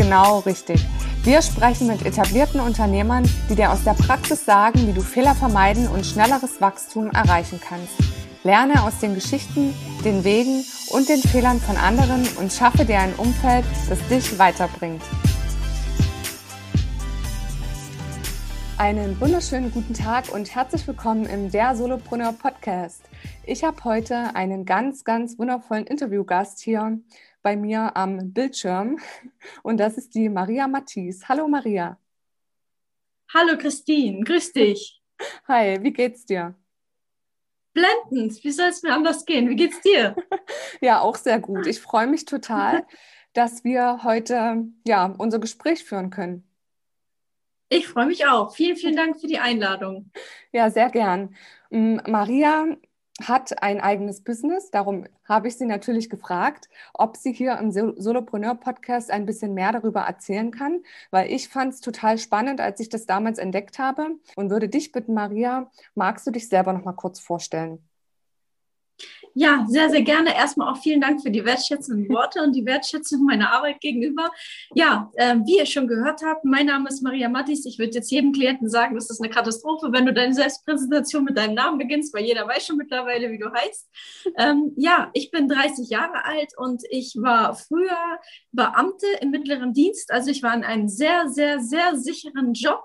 genau richtig. Wir sprechen mit etablierten Unternehmern, die dir aus der Praxis sagen, wie du Fehler vermeiden und schnelleres Wachstum erreichen kannst. Lerne aus den Geschichten, den Wegen und den Fehlern von anderen und schaffe dir ein Umfeld, das dich weiterbringt. Einen wunderschönen guten Tag und herzlich willkommen im Der Solopreneur Podcast. Ich habe heute einen ganz, ganz wundervollen Interviewgast hier bei mir am Bildschirm und das ist die Maria Mathies. Hallo Maria. Hallo Christine, grüß dich. Hi, wie geht's dir? Blendend, wie soll es mir anders gehen? Wie geht's dir? ja, auch sehr gut. Ich freue mich total, dass wir heute ja, unser Gespräch führen können. Ich freue mich auch. Vielen, vielen Dank für die Einladung. Ja, sehr gern. Maria hat ein eigenes Business. Darum habe ich sie natürlich gefragt, ob sie hier im Solopreneur-Podcast ein bisschen mehr darüber erzählen kann, weil ich fand es total spannend, als ich das damals entdeckt habe und würde dich bitten, Maria, magst du dich selber noch mal kurz vorstellen? Ja, sehr, sehr gerne. Erstmal auch vielen Dank für die wertschätzenden Worte und die Wertschätzung meiner Arbeit gegenüber. Ja, äh, wie ihr schon gehört habt, mein Name ist Maria Mattis. Ich würde jetzt jedem Klienten sagen, das ist eine Katastrophe, wenn du deine Selbstpräsentation mit deinem Namen beginnst, weil jeder weiß schon mittlerweile, wie du heißt. Ähm, ja, ich bin 30 Jahre alt und ich war früher Beamte im mittleren Dienst. Also ich war in einem sehr, sehr, sehr sicheren Job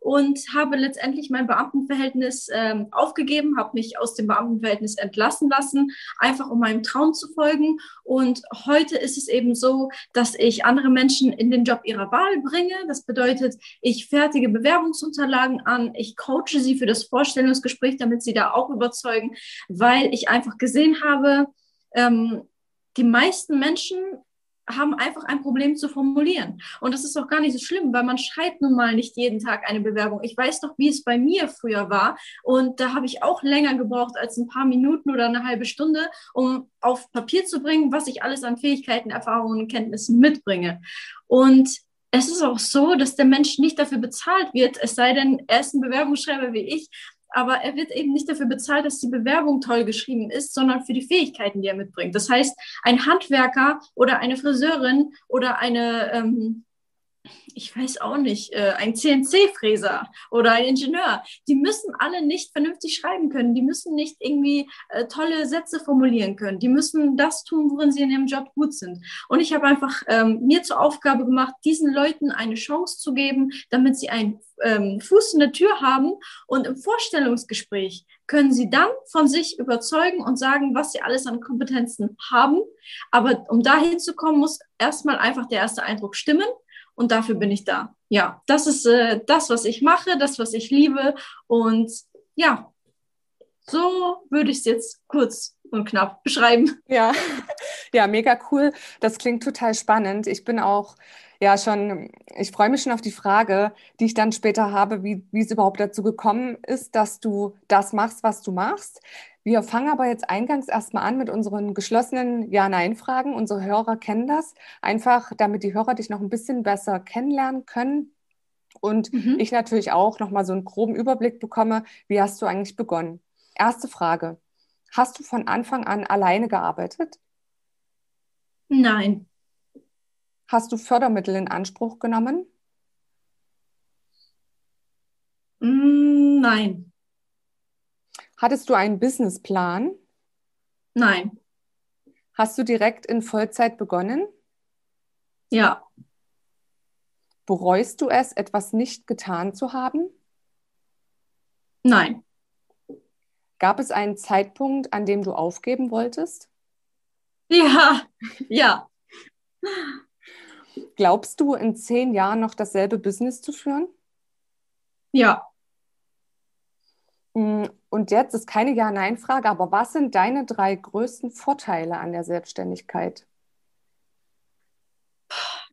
und habe letztendlich mein Beamtenverhältnis ähm, aufgegeben, habe mich aus dem Beamtenverhältnis entlassen lassen, einfach um meinem Traum zu folgen. Und heute ist es eben so, dass ich andere Menschen in den Job ihrer Wahl bringe. Das bedeutet, ich fertige Bewerbungsunterlagen an, ich coache sie für das Vorstellungsgespräch, damit sie da auch überzeugen, weil ich einfach gesehen habe, ähm, die meisten Menschen haben einfach ein Problem zu formulieren. Und das ist auch gar nicht so schlimm, weil man schreibt nun mal nicht jeden Tag eine Bewerbung. Ich weiß doch, wie es bei mir früher war. Und da habe ich auch länger gebraucht als ein paar Minuten oder eine halbe Stunde, um auf Papier zu bringen, was ich alles an Fähigkeiten, Erfahrungen und Kenntnissen mitbringe. Und es ist auch so, dass der Mensch nicht dafür bezahlt wird, es sei denn, er ist ein Bewerbungsschreiber wie ich, aber er wird eben nicht dafür bezahlt, dass die Bewerbung toll geschrieben ist, sondern für die Fähigkeiten, die er mitbringt. Das heißt, ein Handwerker oder eine Friseurin oder eine ähm, ich weiß auch nicht, äh, ein CNC-Fräser oder ein Ingenieur, die müssen alle nicht vernünftig schreiben können, die müssen nicht irgendwie äh, tolle Sätze formulieren können, die müssen das tun, worin sie in ihrem Job gut sind. Und ich habe einfach ähm, mir zur Aufgabe gemacht, diesen Leuten eine Chance zu geben, damit sie einen ähm, Fuß in der Tür haben und im Vorstellungsgespräch können sie dann von sich überzeugen und sagen, was sie alles an Kompetenzen haben. Aber um dahin zu kommen, muss erstmal einfach der erste Eindruck stimmen und dafür bin ich da. Ja, das ist äh, das, was ich mache, das, was ich liebe und ja, so würde ich es jetzt kurz und knapp beschreiben. Ja, ja, mega cool. Das klingt total spannend. Ich bin auch ja schon, ich freue mich schon auf die Frage, die ich dann später habe, wie, wie es überhaupt dazu gekommen ist, dass du das machst, was du machst. Wir fangen aber jetzt eingangs erstmal an mit unseren geschlossenen Ja-Nein-Fragen. Unsere Hörer kennen das, einfach damit die Hörer dich noch ein bisschen besser kennenlernen können. Und mhm. ich natürlich auch nochmal so einen groben Überblick bekomme, wie hast du eigentlich begonnen? Erste Frage. Hast du von Anfang an alleine gearbeitet? Nein. Hast du Fördermittel in Anspruch genommen? Mm, nein. Hattest du einen Businessplan? Nein. Hast du direkt in Vollzeit begonnen? Ja. Bereust du es, etwas nicht getan zu haben? Nein. Gab es einen Zeitpunkt, an dem du aufgeben wolltest? Ja, ja. Glaubst du, in zehn Jahren noch dasselbe Business zu führen? Ja. Mm, und jetzt ist keine Ja-Nein-Frage, aber was sind deine drei größten Vorteile an der Selbstständigkeit?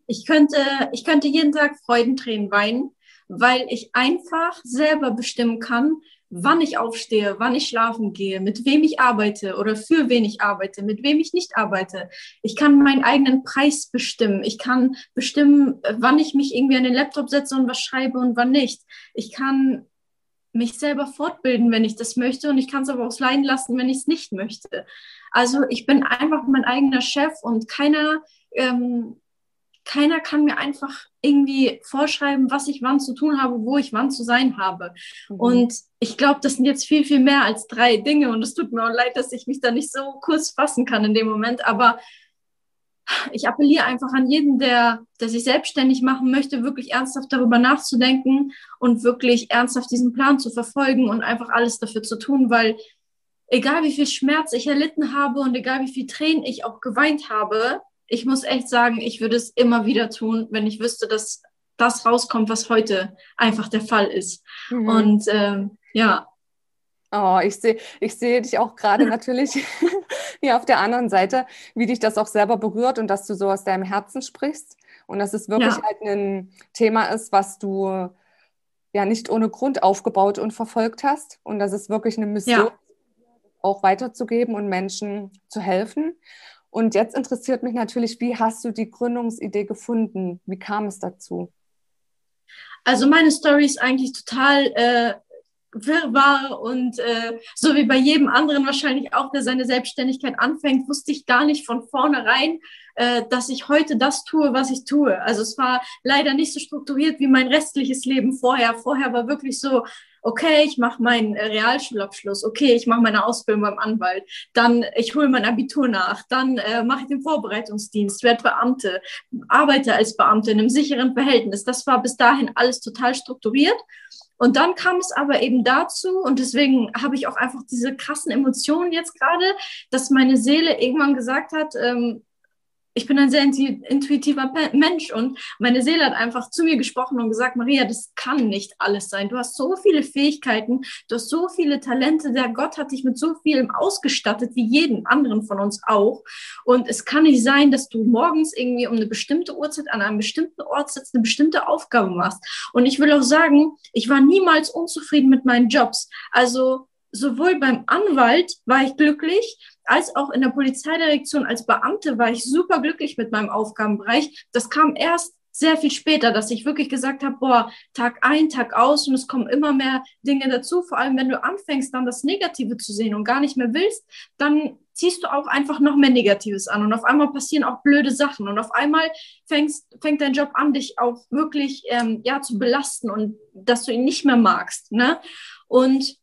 Ich könnte, ich könnte jeden Tag Freudentränen weinen, weil ich einfach selber bestimmen kann, wann ich aufstehe, wann ich schlafen gehe, mit wem ich arbeite oder für wen ich arbeite, mit wem ich nicht arbeite. Ich kann meinen eigenen Preis bestimmen. Ich kann bestimmen, wann ich mich irgendwie an den Laptop setze und was schreibe und wann nicht. Ich kann mich selber fortbilden, wenn ich das möchte und ich kann es aber auch leiden lassen, wenn ich es nicht möchte. Also ich bin einfach mein eigener Chef und keiner ähm, keiner kann mir einfach irgendwie vorschreiben, was ich wann zu tun habe, wo ich wann zu sein habe. Mhm. Und ich glaube, das sind jetzt viel, viel mehr als drei Dinge. Und es tut mir auch leid, dass ich mich da nicht so kurz fassen kann in dem Moment. Aber ich appelliere einfach an jeden, der, der sich selbstständig machen möchte, wirklich ernsthaft darüber nachzudenken und wirklich ernsthaft diesen Plan zu verfolgen und einfach alles dafür zu tun, weil egal wie viel Schmerz ich erlitten habe und egal wie viel Tränen ich auch geweint habe, ich muss echt sagen, ich würde es immer wieder tun, wenn ich wüsste, dass das rauskommt, was heute einfach der Fall ist. Mhm. Und ähm, ja. Oh, ich sehe ich seh dich auch gerade natürlich hier auf der anderen Seite, wie dich das auch selber berührt und dass du so aus deinem Herzen sprichst und dass es wirklich ja. halt ein Thema ist, was du ja nicht ohne Grund aufgebaut und verfolgt hast und dass es wirklich eine Mission ja. auch weiterzugeben und Menschen zu helfen. Und jetzt interessiert mich natürlich, wie hast du die Gründungsidee gefunden? Wie kam es dazu? Also meine Story ist eigentlich total äh, wirrwarr und äh, so wie bei jedem anderen wahrscheinlich auch, der seine Selbstständigkeit anfängt, wusste ich gar nicht von vornherein, äh, dass ich heute das tue, was ich tue. Also es war leider nicht so strukturiert wie mein restliches Leben vorher. Vorher war wirklich so, okay, ich mache meinen äh, Realschulabschluss, okay, ich mache meine Ausbildung beim Anwalt, dann ich hole mein Abitur nach, dann äh, mache ich den Vorbereitungsdienst, werde Beamte, arbeite als Beamte in einem sicheren Verhältnis. Das war bis dahin alles total strukturiert. Und dann kam es aber eben dazu, und deswegen habe ich auch einfach diese krassen Emotionen jetzt gerade, dass meine Seele irgendwann gesagt hat, ähm, ich bin ein sehr intuitiver Mensch und meine Seele hat einfach zu mir gesprochen und gesagt, Maria, das kann nicht alles sein. Du hast so viele Fähigkeiten, du hast so viele Talente, der Gott hat dich mit so vielem ausgestattet, wie jeden anderen von uns auch. Und es kann nicht sein, dass du morgens irgendwie um eine bestimmte Uhrzeit an einem bestimmten Ort sitzt, eine bestimmte Aufgabe machst. Und ich will auch sagen, ich war niemals unzufrieden mit meinen Jobs. Also sowohl beim Anwalt war ich glücklich, als auch in der Polizeidirektion als Beamte war ich super glücklich mit meinem Aufgabenbereich. Das kam erst sehr viel später, dass ich wirklich gesagt habe, boah, Tag ein, Tag aus und es kommen immer mehr Dinge dazu. Vor allem, wenn du anfängst, dann das Negative zu sehen und gar nicht mehr willst, dann ziehst du auch einfach noch mehr Negatives an und auf einmal passieren auch blöde Sachen und auf einmal fängst, fängt dein Job an, dich auch wirklich ähm, ja zu belasten und dass du ihn nicht mehr magst. Ne? Und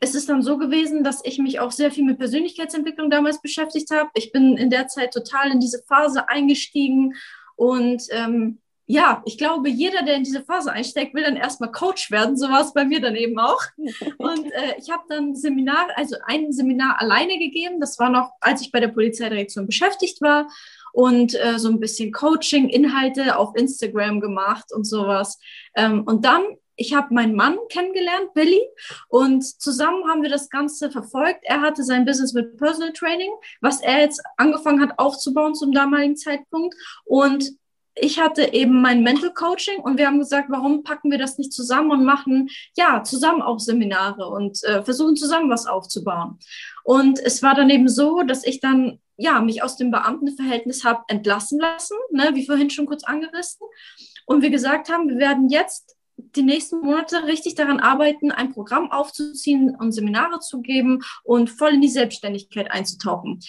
es ist dann so gewesen, dass ich mich auch sehr viel mit Persönlichkeitsentwicklung damals beschäftigt habe. Ich bin in der Zeit total in diese Phase eingestiegen und ähm, ja, ich glaube, jeder, der in diese Phase einsteigt, will dann erstmal Coach werden. So war es bei mir dann eben auch. Und äh, ich habe dann Seminar, also ein Seminar alleine gegeben. Das war noch, als ich bei der Polizeidirektion beschäftigt war und äh, so ein bisschen Coaching-Inhalte auf Instagram gemacht und sowas. Ähm, und dann ich habe meinen Mann kennengelernt, Billy, und zusammen haben wir das Ganze verfolgt. Er hatte sein Business mit Personal Training, was er jetzt angefangen hat aufzubauen zum damaligen Zeitpunkt. Und ich hatte eben mein Mental Coaching und wir haben gesagt, warum packen wir das nicht zusammen und machen ja zusammen auch Seminare und äh, versuchen zusammen was aufzubauen. Und es war dann eben so, dass ich dann ja mich aus dem Beamtenverhältnis habe entlassen lassen, ne, wie vorhin schon kurz angerissen. Und wir gesagt haben, wir werden jetzt die nächsten Monate richtig daran arbeiten, ein Programm aufzuziehen und Seminare zu geben und voll in die Selbstständigkeit einzutauchen.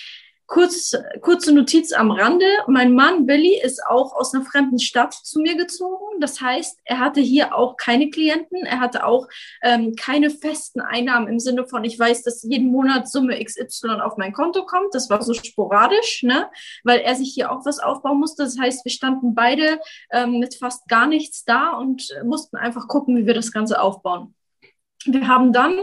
Kurz, kurze Notiz am Rande. Mein Mann Billy ist auch aus einer fremden Stadt zu mir gezogen. Das heißt, er hatte hier auch keine Klienten. Er hatte auch ähm, keine festen Einnahmen im Sinne von, ich weiß, dass jeden Monat Summe XY auf mein Konto kommt. Das war so sporadisch, ne? weil er sich hier auch was aufbauen musste. Das heißt, wir standen beide ähm, mit fast gar nichts da und mussten einfach gucken, wie wir das Ganze aufbauen. Wir haben dann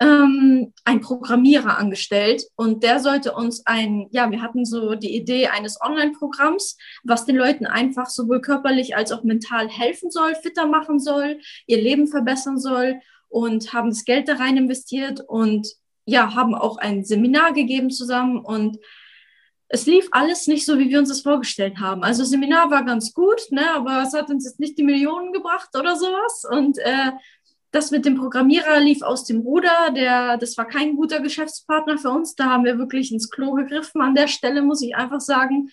ähm, ein Programmierer angestellt und der sollte uns ein, ja, wir hatten so die Idee eines Online-Programms, was den Leuten einfach sowohl körperlich als auch mental helfen soll, fitter machen soll, ihr Leben verbessern soll und haben das Geld da rein investiert und ja, haben auch ein Seminar gegeben zusammen und es lief alles nicht so, wie wir uns das vorgestellt haben. Also Seminar war ganz gut, ne, aber es hat uns jetzt nicht die Millionen gebracht oder sowas. Und äh, das mit dem Programmierer lief aus dem Ruder. Der, das war kein guter Geschäftspartner für uns. Da haben wir wirklich ins Klo gegriffen an der Stelle, muss ich einfach sagen.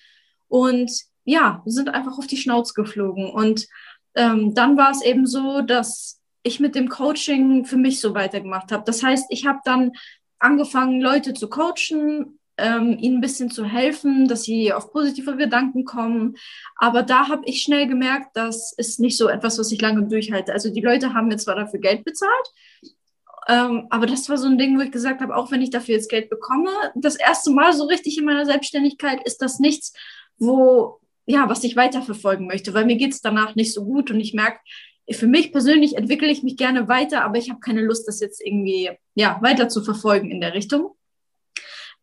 Und ja, wir sind einfach auf die Schnauze geflogen. Und ähm, dann war es eben so, dass ich mit dem Coaching für mich so weitergemacht habe. Das heißt, ich habe dann angefangen, Leute zu coachen, ähm, ihnen ein bisschen zu helfen, dass sie auf positive Gedanken kommen. Aber da habe ich schnell gemerkt, das ist nicht so etwas, was ich lange durchhalte. Also die Leute haben mir zwar dafür Geld bezahlt, ähm, aber das war so ein Ding, wo ich gesagt habe, auch wenn ich dafür jetzt Geld bekomme, das erste Mal so richtig in meiner Selbstständigkeit ist das nichts, wo, ja, was ich weiterverfolgen möchte, weil mir geht es danach nicht so gut und ich merke, für mich persönlich entwickle ich mich gerne weiter, aber ich habe keine Lust, das jetzt irgendwie ja, weiter zu verfolgen in der Richtung.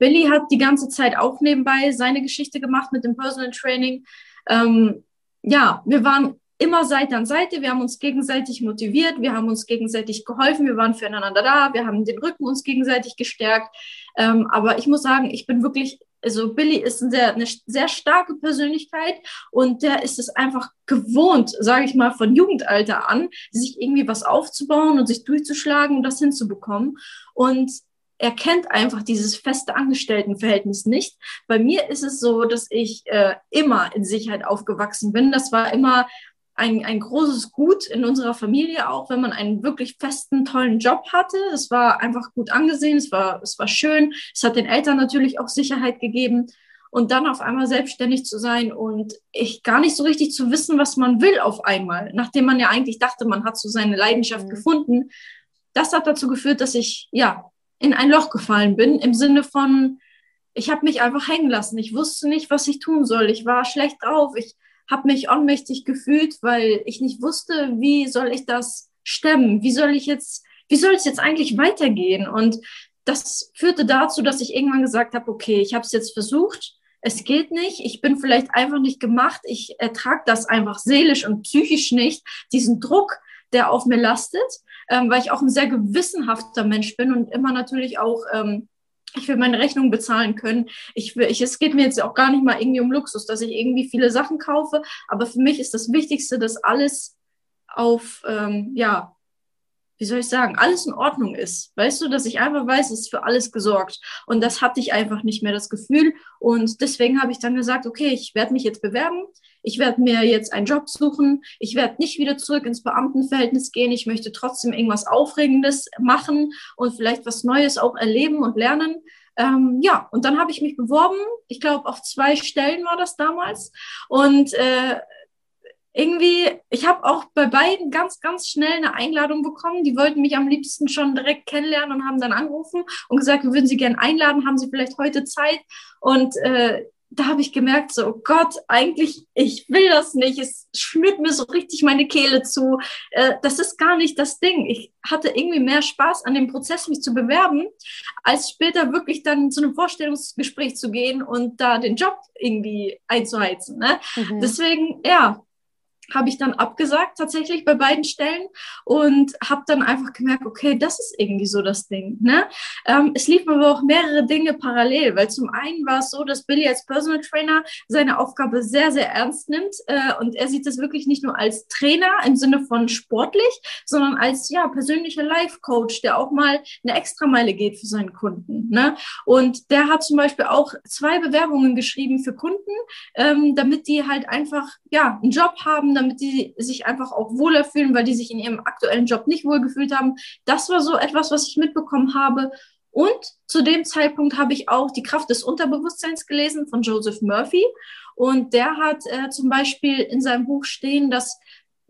Billy hat die ganze Zeit auch nebenbei seine Geschichte gemacht mit dem Personal Training. Ähm, ja, wir waren immer Seite an Seite, wir haben uns gegenseitig motiviert, wir haben uns gegenseitig geholfen, wir waren füreinander da, wir haben den Rücken uns gegenseitig gestärkt. Ähm, aber ich muss sagen, ich bin wirklich also Billy ist ein sehr, eine sehr starke Persönlichkeit und der ist es einfach gewohnt, sage ich mal, von Jugendalter an, sich irgendwie was aufzubauen und sich durchzuschlagen und das hinzubekommen. Und er kennt einfach dieses feste Angestelltenverhältnis nicht. Bei mir ist es so, dass ich äh, immer in Sicherheit aufgewachsen bin. Das war immer ein, ein großes Gut in unserer Familie, auch wenn man einen wirklich festen, tollen Job hatte. Es war einfach gut angesehen, es war, es war schön. Es hat den Eltern natürlich auch Sicherheit gegeben. Und dann auf einmal selbstständig zu sein und ich gar nicht so richtig zu wissen, was man will auf einmal, nachdem man ja eigentlich dachte, man hat so seine Leidenschaft mhm. gefunden. Das hat dazu geführt, dass ich ja in ein Loch gefallen bin, im Sinne von, ich habe mich einfach hängen lassen. Ich wusste nicht, was ich tun soll. Ich war schlecht drauf. Ich habe mich ohnmächtig gefühlt, weil ich nicht wusste, wie soll ich das stemmen? Wie soll ich jetzt, wie soll es jetzt eigentlich weitergehen? Und das führte dazu, dass ich irgendwann gesagt habe, okay, ich habe es jetzt versucht, es geht nicht, ich bin vielleicht einfach nicht gemacht, ich ertrage das einfach seelisch und psychisch nicht, diesen Druck, der auf mir lastet, ähm, weil ich auch ein sehr gewissenhafter Mensch bin und immer natürlich auch ähm, ich will meine Rechnung bezahlen können. Ich will, ich, es geht mir jetzt auch gar nicht mal irgendwie um Luxus, dass ich irgendwie viele Sachen kaufe. Aber für mich ist das Wichtigste, dass alles auf, ähm, ja, wie soll ich sagen, alles in Ordnung ist. Weißt du, dass ich einfach weiß, es ist für alles gesorgt. Und das hatte ich einfach nicht mehr das Gefühl. Und deswegen habe ich dann gesagt, okay, ich werde mich jetzt bewerben. Ich werde mir jetzt einen Job suchen. Ich werde nicht wieder zurück ins Beamtenverhältnis gehen. Ich möchte trotzdem irgendwas Aufregendes machen und vielleicht was Neues auch erleben und lernen. Ähm, ja, und dann habe ich mich beworben. Ich glaube, auf zwei Stellen war das damals. Und äh, irgendwie, ich habe auch bei beiden ganz, ganz schnell eine Einladung bekommen. Die wollten mich am liebsten schon direkt kennenlernen und haben dann angerufen und gesagt, wir würden sie gerne einladen, haben sie vielleicht heute Zeit. Und äh, da habe ich gemerkt, so oh Gott, eigentlich, ich will das nicht. Es schnürt mir so richtig meine Kehle zu. Äh, das ist gar nicht das Ding. Ich hatte irgendwie mehr Spaß an dem Prozess, mich zu bewerben, als später wirklich dann zu einem Vorstellungsgespräch zu gehen und da den Job irgendwie einzuheizen. Ne? Mhm. Deswegen, ja, habe ich dann abgesagt tatsächlich bei beiden Stellen und habe dann einfach gemerkt, okay, das ist irgendwie so das Ding. Ne? Ähm, es liefen aber auch mehrere Dinge parallel, weil zum einen war es so, dass Billy als Personal Trainer seine Aufgabe sehr, sehr ernst nimmt äh, und er sieht es wirklich nicht nur als Trainer im Sinne von sportlich, sondern als ja persönlicher Life-Coach, der auch mal eine Extrameile geht für seinen Kunden. Ne? Und der hat zum Beispiel auch zwei Bewerbungen geschrieben für Kunden, ähm, damit die halt einfach ja einen Job haben, damit die sich einfach auch wohler fühlen, weil die sich in ihrem aktuellen Job nicht wohlgefühlt haben. Das war so etwas, was ich mitbekommen habe. Und zu dem Zeitpunkt habe ich auch die Kraft des Unterbewusstseins gelesen von Joseph Murphy. Und der hat äh, zum Beispiel in seinem Buch stehen, dass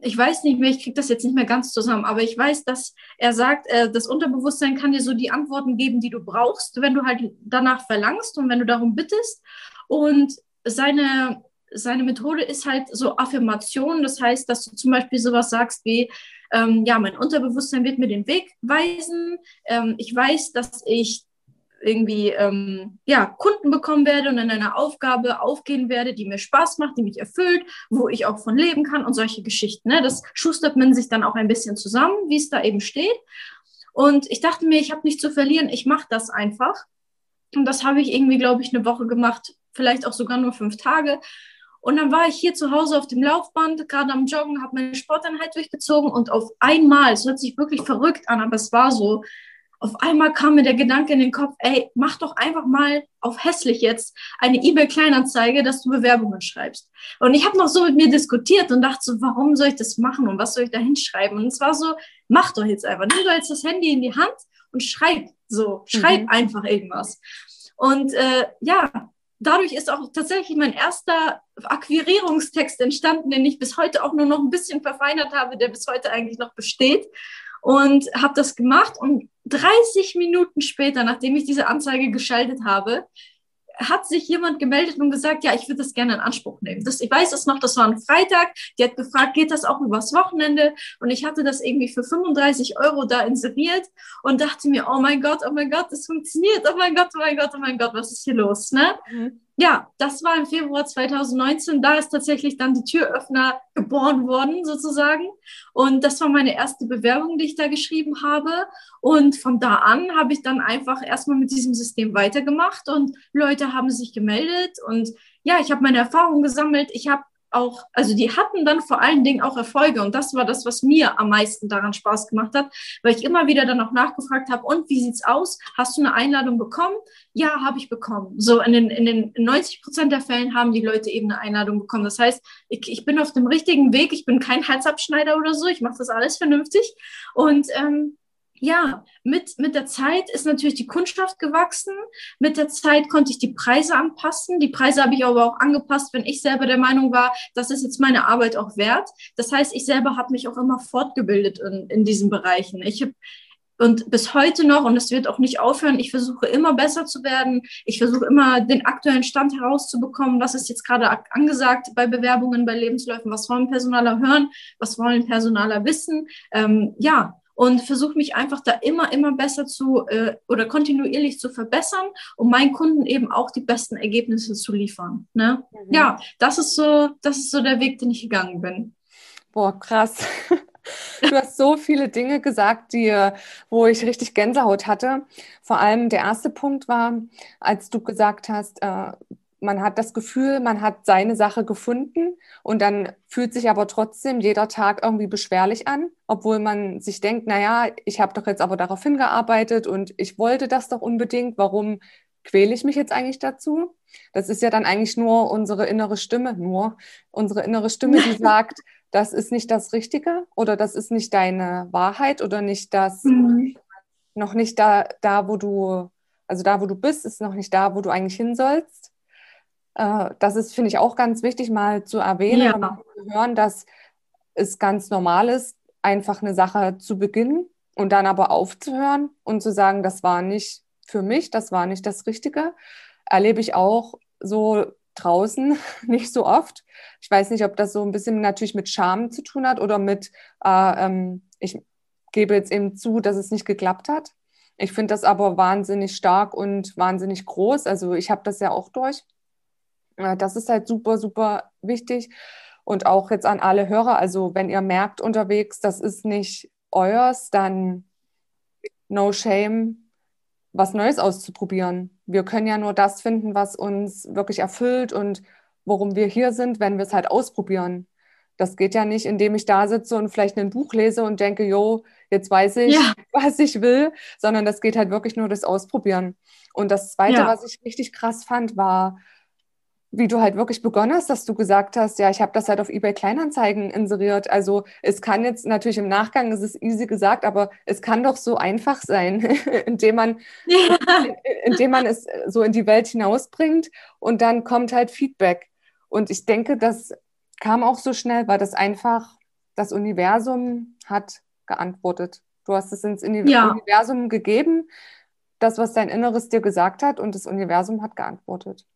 ich weiß nicht mehr, ich kriege das jetzt nicht mehr ganz zusammen, aber ich weiß, dass er sagt, äh, das Unterbewusstsein kann dir so die Antworten geben, die du brauchst, wenn du halt danach verlangst und wenn du darum bittest. Und seine seine Methode ist halt so Affirmation. Das heißt, dass du zum Beispiel sowas sagst wie, ähm, ja, mein Unterbewusstsein wird mir den Weg weisen. Ähm, ich weiß, dass ich irgendwie ähm, ja, Kunden bekommen werde und in einer Aufgabe aufgehen werde, die mir Spaß macht, die mich erfüllt, wo ich auch von leben kann und solche Geschichten. Ne? Das schustert man sich dann auch ein bisschen zusammen, wie es da eben steht. Und ich dachte mir, ich habe nichts zu verlieren, ich mache das einfach. Und das habe ich irgendwie, glaube ich, eine Woche gemacht, vielleicht auch sogar nur fünf Tage. Und dann war ich hier zu Hause auf dem Laufband, gerade am Joggen, habe meine Sporteinheit durchgezogen und auf einmal, es hört sich wirklich verrückt an, aber es war so, auf einmal kam mir der Gedanke in den Kopf, ey, mach doch einfach mal auf hässlich jetzt eine eBay-Kleinanzeige, dass du Bewerbungen schreibst. Und ich habe noch so mit mir diskutiert und dachte so, warum soll ich das machen und was soll ich da hinschreiben? Und es war so, mach doch jetzt einfach, nimm doch jetzt das Handy in die Hand und schreib so, schreib mhm. einfach irgendwas. Und äh, ja, dadurch ist auch tatsächlich mein erster Akquirierungstext entstanden, den ich bis heute auch nur noch ein bisschen verfeinert habe, der bis heute eigentlich noch besteht. Und habe das gemacht und 30 Minuten später, nachdem ich diese Anzeige geschaltet habe, hat sich jemand gemeldet und gesagt, ja, ich würde das gerne in Anspruch nehmen. Das, ich weiß es noch, das war ein Freitag. Die hat gefragt, geht das auch übers Wochenende? Und ich hatte das irgendwie für 35 Euro da inseriert und dachte mir, oh mein Gott, oh mein Gott, das funktioniert. Oh mein Gott, oh mein Gott, oh mein Gott, was ist hier los? Ne? Mhm ja, das war im Februar 2019. Da ist tatsächlich dann die Türöffner geboren worden, sozusagen. Und das war meine erste Bewerbung, die ich da geschrieben habe. Und von da an habe ich dann einfach erstmal mit diesem System weitergemacht und Leute haben sich gemeldet. Und ja, ich habe meine Erfahrungen gesammelt. Ich habe auch, also die hatten dann vor allen Dingen auch Erfolge und das war das, was mir am meisten daran Spaß gemacht hat, weil ich immer wieder dann auch nachgefragt habe, und wie sieht's aus? Hast du eine Einladung bekommen? Ja, habe ich bekommen. So in den, in den 90 Prozent der Fällen haben die Leute eben eine Einladung bekommen. Das heißt, ich, ich bin auf dem richtigen Weg, ich bin kein Halsabschneider oder so, ich mache das alles vernünftig und ähm, ja, mit, mit der Zeit ist natürlich die Kundschaft gewachsen. Mit der Zeit konnte ich die Preise anpassen. Die Preise habe ich aber auch angepasst, wenn ich selber der Meinung war, das ist jetzt meine Arbeit auch wert. Das heißt, ich selber habe mich auch immer fortgebildet in, in diesen Bereichen. Ich habe und bis heute noch, und es wird auch nicht aufhören, ich versuche immer besser zu werden. Ich versuche immer den aktuellen Stand herauszubekommen. Was ist jetzt gerade angesagt bei Bewerbungen, bei Lebensläufen? Was wollen Personaler hören? Was wollen Personaler wissen? Ähm, ja, und versuche mich einfach da immer, immer besser zu äh, oder kontinuierlich zu verbessern, um meinen Kunden eben auch die besten Ergebnisse zu liefern. Ne? Mhm. Ja, das ist so, das ist so der Weg, den ich gegangen bin. Boah, krass. Du hast so viele Dinge gesagt, die, wo ich richtig Gänsehaut hatte. Vor allem der erste Punkt war, als du gesagt hast, äh, man hat das Gefühl, man hat seine Sache gefunden und dann fühlt sich aber trotzdem jeder Tag irgendwie beschwerlich an, obwohl man sich denkt, naja, ich habe doch jetzt aber darauf hingearbeitet und ich wollte das doch unbedingt, warum quäle ich mich jetzt eigentlich dazu? Das ist ja dann eigentlich nur unsere innere Stimme, nur unsere innere Stimme, die sagt, das ist nicht das Richtige oder das ist nicht deine Wahrheit oder nicht das, mhm. noch nicht da, da, wo du, also da, wo du bist, ist noch nicht da, wo du eigentlich hin sollst. Äh, das ist, finde ich, auch ganz wichtig, mal zu erwähnen ja. und zu hören, dass es ganz normal ist, einfach eine Sache zu beginnen und dann aber aufzuhören und zu sagen, das war nicht für mich, das war nicht das Richtige. Erlebe ich auch so draußen nicht so oft. Ich weiß nicht, ob das so ein bisschen natürlich mit Scham zu tun hat oder mit, äh, ähm, ich gebe jetzt eben zu, dass es nicht geklappt hat. Ich finde das aber wahnsinnig stark und wahnsinnig groß. Also ich habe das ja auch durch. Das ist halt super, super wichtig. Und auch jetzt an alle Hörer, also wenn ihr merkt unterwegs, das ist nicht euers, dann no shame, was Neues auszuprobieren. Wir können ja nur das finden, was uns wirklich erfüllt und worum wir hier sind, wenn wir es halt ausprobieren. Das geht ja nicht, indem ich da sitze und vielleicht ein Buch lese und denke, jo, jetzt weiß ich, ja. was ich will, sondern das geht halt wirklich nur das Ausprobieren. Und das Zweite, ja. was ich richtig krass fand, war, wie du halt wirklich begonnen hast, dass du gesagt hast, ja, ich habe das halt auf eBay Kleinanzeigen inseriert. Also es kann jetzt natürlich im Nachgang, es ist easy gesagt, aber es kann doch so einfach sein, indem man, ja. indem man es so in die Welt hinausbringt und dann kommt halt Feedback. Und ich denke, das kam auch so schnell, weil das einfach das Universum hat geantwortet. Du hast es ins ja. Universum gegeben, das, was dein Inneres dir gesagt hat, und das Universum hat geantwortet.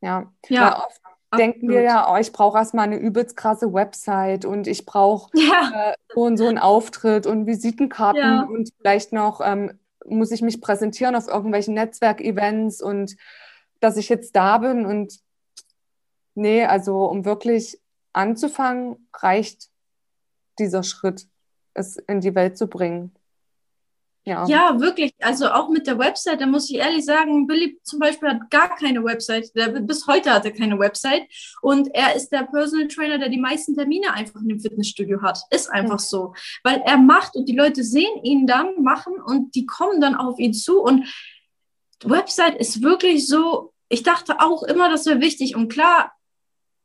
Ja, ja oft denken wir ja, oh, ich brauche erstmal eine übelst krasse Website und ich brauche ja. äh, so und so einen Auftritt und Visitenkarten ja. und vielleicht noch ähm, muss ich mich präsentieren auf irgendwelchen Netzwerkevents und dass ich jetzt da bin und nee, also um wirklich anzufangen, reicht dieser Schritt, es in die Welt zu bringen. Ja. ja, wirklich. Also auch mit der Website, da muss ich ehrlich sagen, Billy zum Beispiel hat gar keine Website. Der, bis heute hat er keine Website. Und er ist der Personal Trainer, der die meisten Termine einfach in dem Fitnessstudio hat. Ist einfach mhm. so. Weil er macht und die Leute sehen ihn dann machen und die kommen dann auf ihn zu. Und Website ist wirklich so, ich dachte auch immer, das wäre wichtig. Und klar,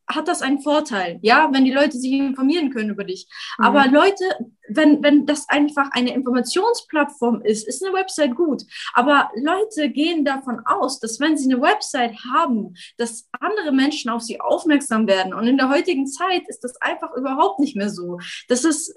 hat das einen Vorteil, ja, wenn die Leute sich informieren können über dich. Mhm. Aber Leute, wenn, wenn das einfach eine Informationsplattform ist, ist eine Website gut. Aber Leute gehen davon aus, dass wenn sie eine Website haben, dass andere Menschen auf sie aufmerksam werden. Und in der heutigen Zeit ist das einfach überhaupt nicht mehr so. Das ist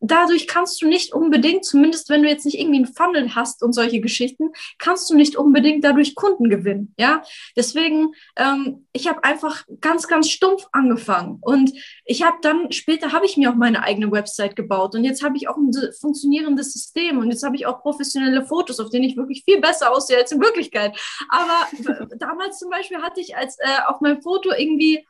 dadurch kannst du nicht unbedingt, zumindest wenn du jetzt nicht irgendwie einen Funnel hast und solche Geschichten, kannst du nicht unbedingt dadurch Kunden gewinnen. Ja, deswegen, ähm, ich habe einfach ganz, ganz stumpf angefangen und ich habe dann später habe ich mir auch meine eigene Website gebaut und jetzt habe ich auch ein funktionierendes System und jetzt habe ich auch professionelle Fotos, auf denen ich wirklich viel besser aussehe als in Wirklichkeit. Aber damals zum Beispiel hatte ich als äh, auf meinem Foto irgendwie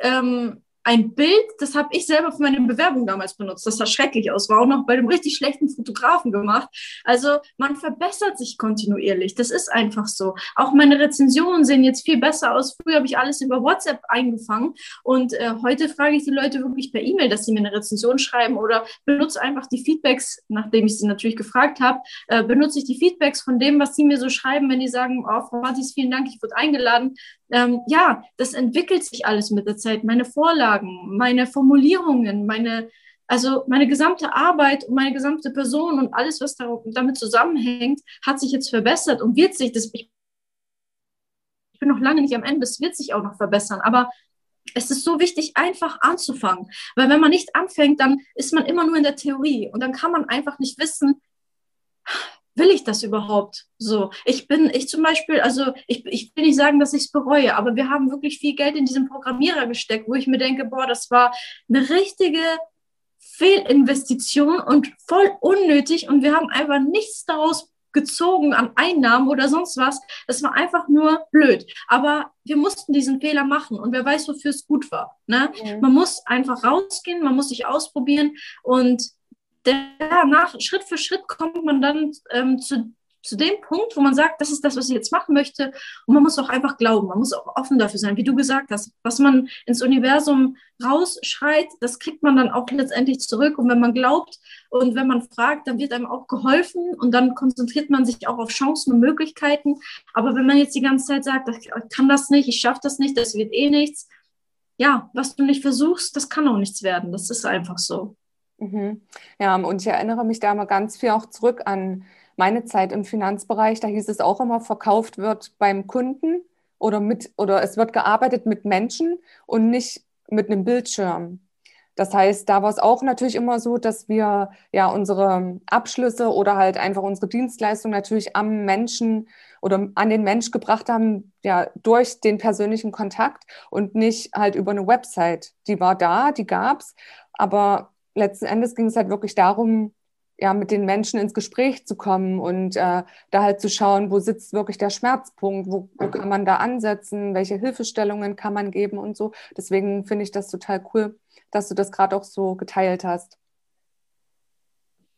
ähm, ein Bild, das habe ich selber für meine Bewerbung damals benutzt. Das sah schrecklich aus, war auch noch bei einem richtig schlechten Fotografen gemacht. Also man verbessert sich kontinuierlich. Das ist einfach so. Auch meine Rezensionen sehen jetzt viel besser aus. Früher habe ich alles über WhatsApp eingefangen und äh, heute frage ich die Leute wirklich per E-Mail, dass sie mir eine Rezension schreiben oder benutze einfach die Feedbacks, nachdem ich sie natürlich gefragt habe, äh, benutze ich die Feedbacks von dem, was sie mir so schreiben, wenn die sagen, oh, Frau Matis, vielen Dank, ich wurde eingeladen ähm, ja, das entwickelt sich alles mit der Zeit. Meine Vorlagen, meine Formulierungen, meine, also meine gesamte Arbeit und meine gesamte Person und alles, was da, damit zusammenhängt, hat sich jetzt verbessert und wird sich das, ich bin noch lange nicht am Ende, es wird sich auch noch verbessern, aber es ist so wichtig, einfach anzufangen. Weil wenn man nicht anfängt, dann ist man immer nur in der Theorie und dann kann man einfach nicht wissen, will ich das überhaupt so? Ich bin, ich zum Beispiel, also ich, ich will nicht sagen, dass ich es bereue, aber wir haben wirklich viel Geld in diesen Programmierer gesteckt, wo ich mir denke, boah, das war eine richtige Fehlinvestition und voll unnötig und wir haben einfach nichts daraus gezogen an Einnahmen oder sonst was. Das war einfach nur blöd. Aber wir mussten diesen Fehler machen und wer weiß, wofür es gut war. Ne? Mhm. Man muss einfach rausgehen, man muss sich ausprobieren und danach, Schritt für Schritt, kommt man dann ähm, zu, zu dem Punkt, wo man sagt, das ist das, was ich jetzt machen möchte. Und man muss auch einfach glauben, man muss auch offen dafür sein, wie du gesagt hast. Was man ins Universum rausschreit, das kriegt man dann auch letztendlich zurück. Und wenn man glaubt und wenn man fragt, dann wird einem auch geholfen und dann konzentriert man sich auch auf Chancen und Möglichkeiten. Aber wenn man jetzt die ganze Zeit sagt, ich kann das nicht, ich schaffe das nicht, das wird eh nichts, ja, was du nicht versuchst, das kann auch nichts werden. Das ist einfach so. Mhm. Ja, und ich erinnere mich da mal ganz viel auch zurück an meine Zeit im Finanzbereich. Da hieß es auch immer, verkauft wird beim Kunden oder mit oder es wird gearbeitet mit Menschen und nicht mit einem Bildschirm. Das heißt, da war es auch natürlich immer so, dass wir ja unsere Abschlüsse oder halt einfach unsere Dienstleistung natürlich am Menschen oder an den Mensch gebracht haben, ja, durch den persönlichen Kontakt und nicht halt über eine Website. Die war da, die gab es, aber letzten Endes ging es halt wirklich darum, ja, mit den Menschen ins Gespräch zu kommen und äh, da halt zu schauen, wo sitzt wirklich der Schmerzpunkt, wo, wo kann man da ansetzen, welche Hilfestellungen kann man geben und so. Deswegen finde ich das total cool, dass du das gerade auch so geteilt hast.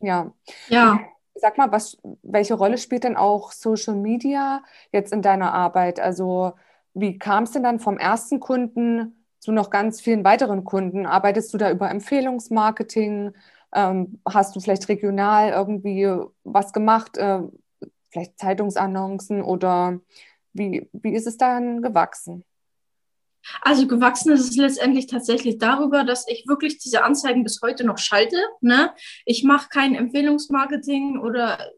Ja. Ja. Sag mal, was, welche Rolle spielt denn auch Social Media jetzt in deiner Arbeit? Also, wie kam es denn dann vom ersten Kunden zu noch ganz vielen weiteren Kunden? Arbeitest du da über Empfehlungsmarketing? Ähm, hast du vielleicht regional irgendwie was gemacht? Äh, vielleicht Zeitungsannoncen oder wie, wie ist es dann gewachsen? Also gewachsen ist es letztendlich tatsächlich darüber, dass ich wirklich diese Anzeigen bis heute noch schalte. Ne? Ich mache kein Empfehlungsmarketing oder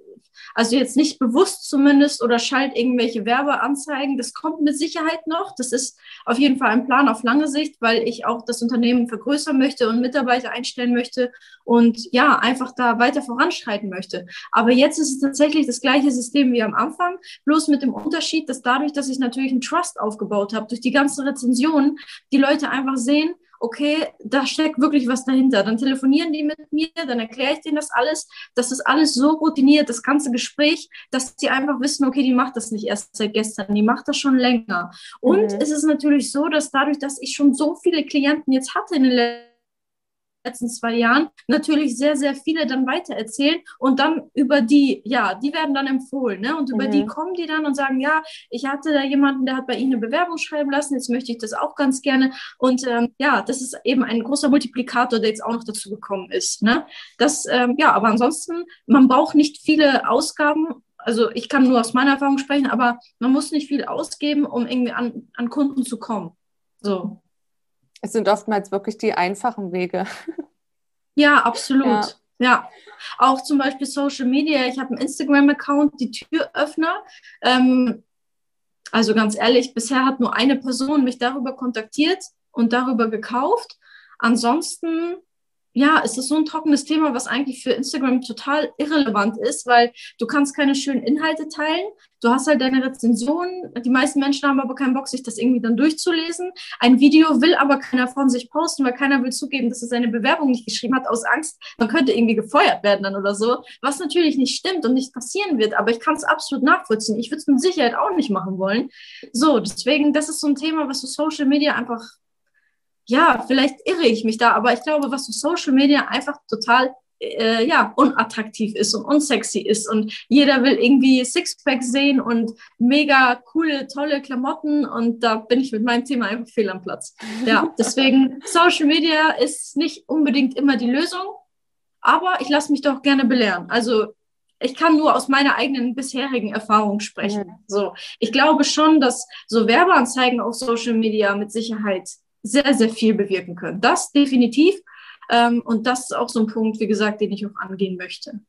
also jetzt nicht bewusst zumindest oder schalt irgendwelche Werbeanzeigen. Das kommt mit Sicherheit noch. Das ist auf jeden Fall ein Plan auf lange Sicht, weil ich auch das Unternehmen vergrößern möchte und Mitarbeiter einstellen möchte und ja, einfach da weiter voranschreiten möchte. Aber jetzt ist es tatsächlich das gleiche System wie am Anfang, bloß mit dem Unterschied, dass dadurch, dass ich natürlich einen Trust aufgebaut habe, durch die ganzen Rezensionen, die Leute einfach sehen, okay, da steckt wirklich was dahinter. Dann telefonieren die mit mir, dann erkläre ich denen das alles. Das ist alles so routiniert, das ganze Gespräch, dass sie einfach wissen, okay, die macht das nicht erst seit gestern, die macht das schon länger. Und mhm. es ist natürlich so, dass dadurch, dass ich schon so viele Klienten jetzt hatte in den letzten zwei Jahren natürlich sehr, sehr viele dann weitererzählen und dann über die, ja, die werden dann empfohlen, ne? Und über mhm. die kommen die dann und sagen, ja, ich hatte da jemanden, der hat bei Ihnen eine Bewerbung schreiben lassen, jetzt möchte ich das auch ganz gerne. Und ähm, ja, das ist eben ein großer Multiplikator, der jetzt auch noch dazu gekommen ist. Ne? Das, ähm, ja, aber ansonsten, man braucht nicht viele Ausgaben, also ich kann nur aus meiner Erfahrung sprechen, aber man muss nicht viel ausgeben, um irgendwie an, an Kunden zu kommen. So. Es sind oftmals wirklich die einfachen Wege. Ja, absolut. Ja. ja. Auch zum Beispiel Social Media. Ich habe einen Instagram-Account, die Türöffner. Ähm, also ganz ehrlich, bisher hat nur eine Person mich darüber kontaktiert und darüber gekauft. Ansonsten ja, es ist so ein trockenes Thema, was eigentlich für Instagram total irrelevant ist, weil du kannst keine schönen Inhalte teilen. Du hast halt deine Rezensionen. Die meisten Menschen haben aber keinen Bock, sich das irgendwie dann durchzulesen. Ein Video will aber keiner von sich posten, weil keiner will zugeben, dass er seine Bewerbung nicht geschrieben hat, aus Angst, man könnte irgendwie gefeuert werden dann oder so. Was natürlich nicht stimmt und nicht passieren wird, aber ich kann es absolut nachvollziehen. Ich würde es mit Sicherheit auch nicht machen wollen. So, deswegen, das ist so ein Thema, was so Social Media einfach ja, vielleicht irre ich mich da, aber ich glaube, was so Social Media einfach total äh, ja, unattraktiv ist und unsexy ist und jeder will irgendwie Sixpack sehen und mega coole, tolle Klamotten und da bin ich mit meinem Thema einfach fehl am Platz. Ja, deswegen Social Media ist nicht unbedingt immer die Lösung, aber ich lasse mich doch gerne belehren. Also ich kann nur aus meiner eigenen bisherigen Erfahrung sprechen. So, ich glaube schon, dass so Werbeanzeigen auf Social Media mit Sicherheit sehr, sehr viel bewirken können. Das definitiv. Ähm, und das ist auch so ein Punkt, wie gesagt, den ich auch angehen möchte.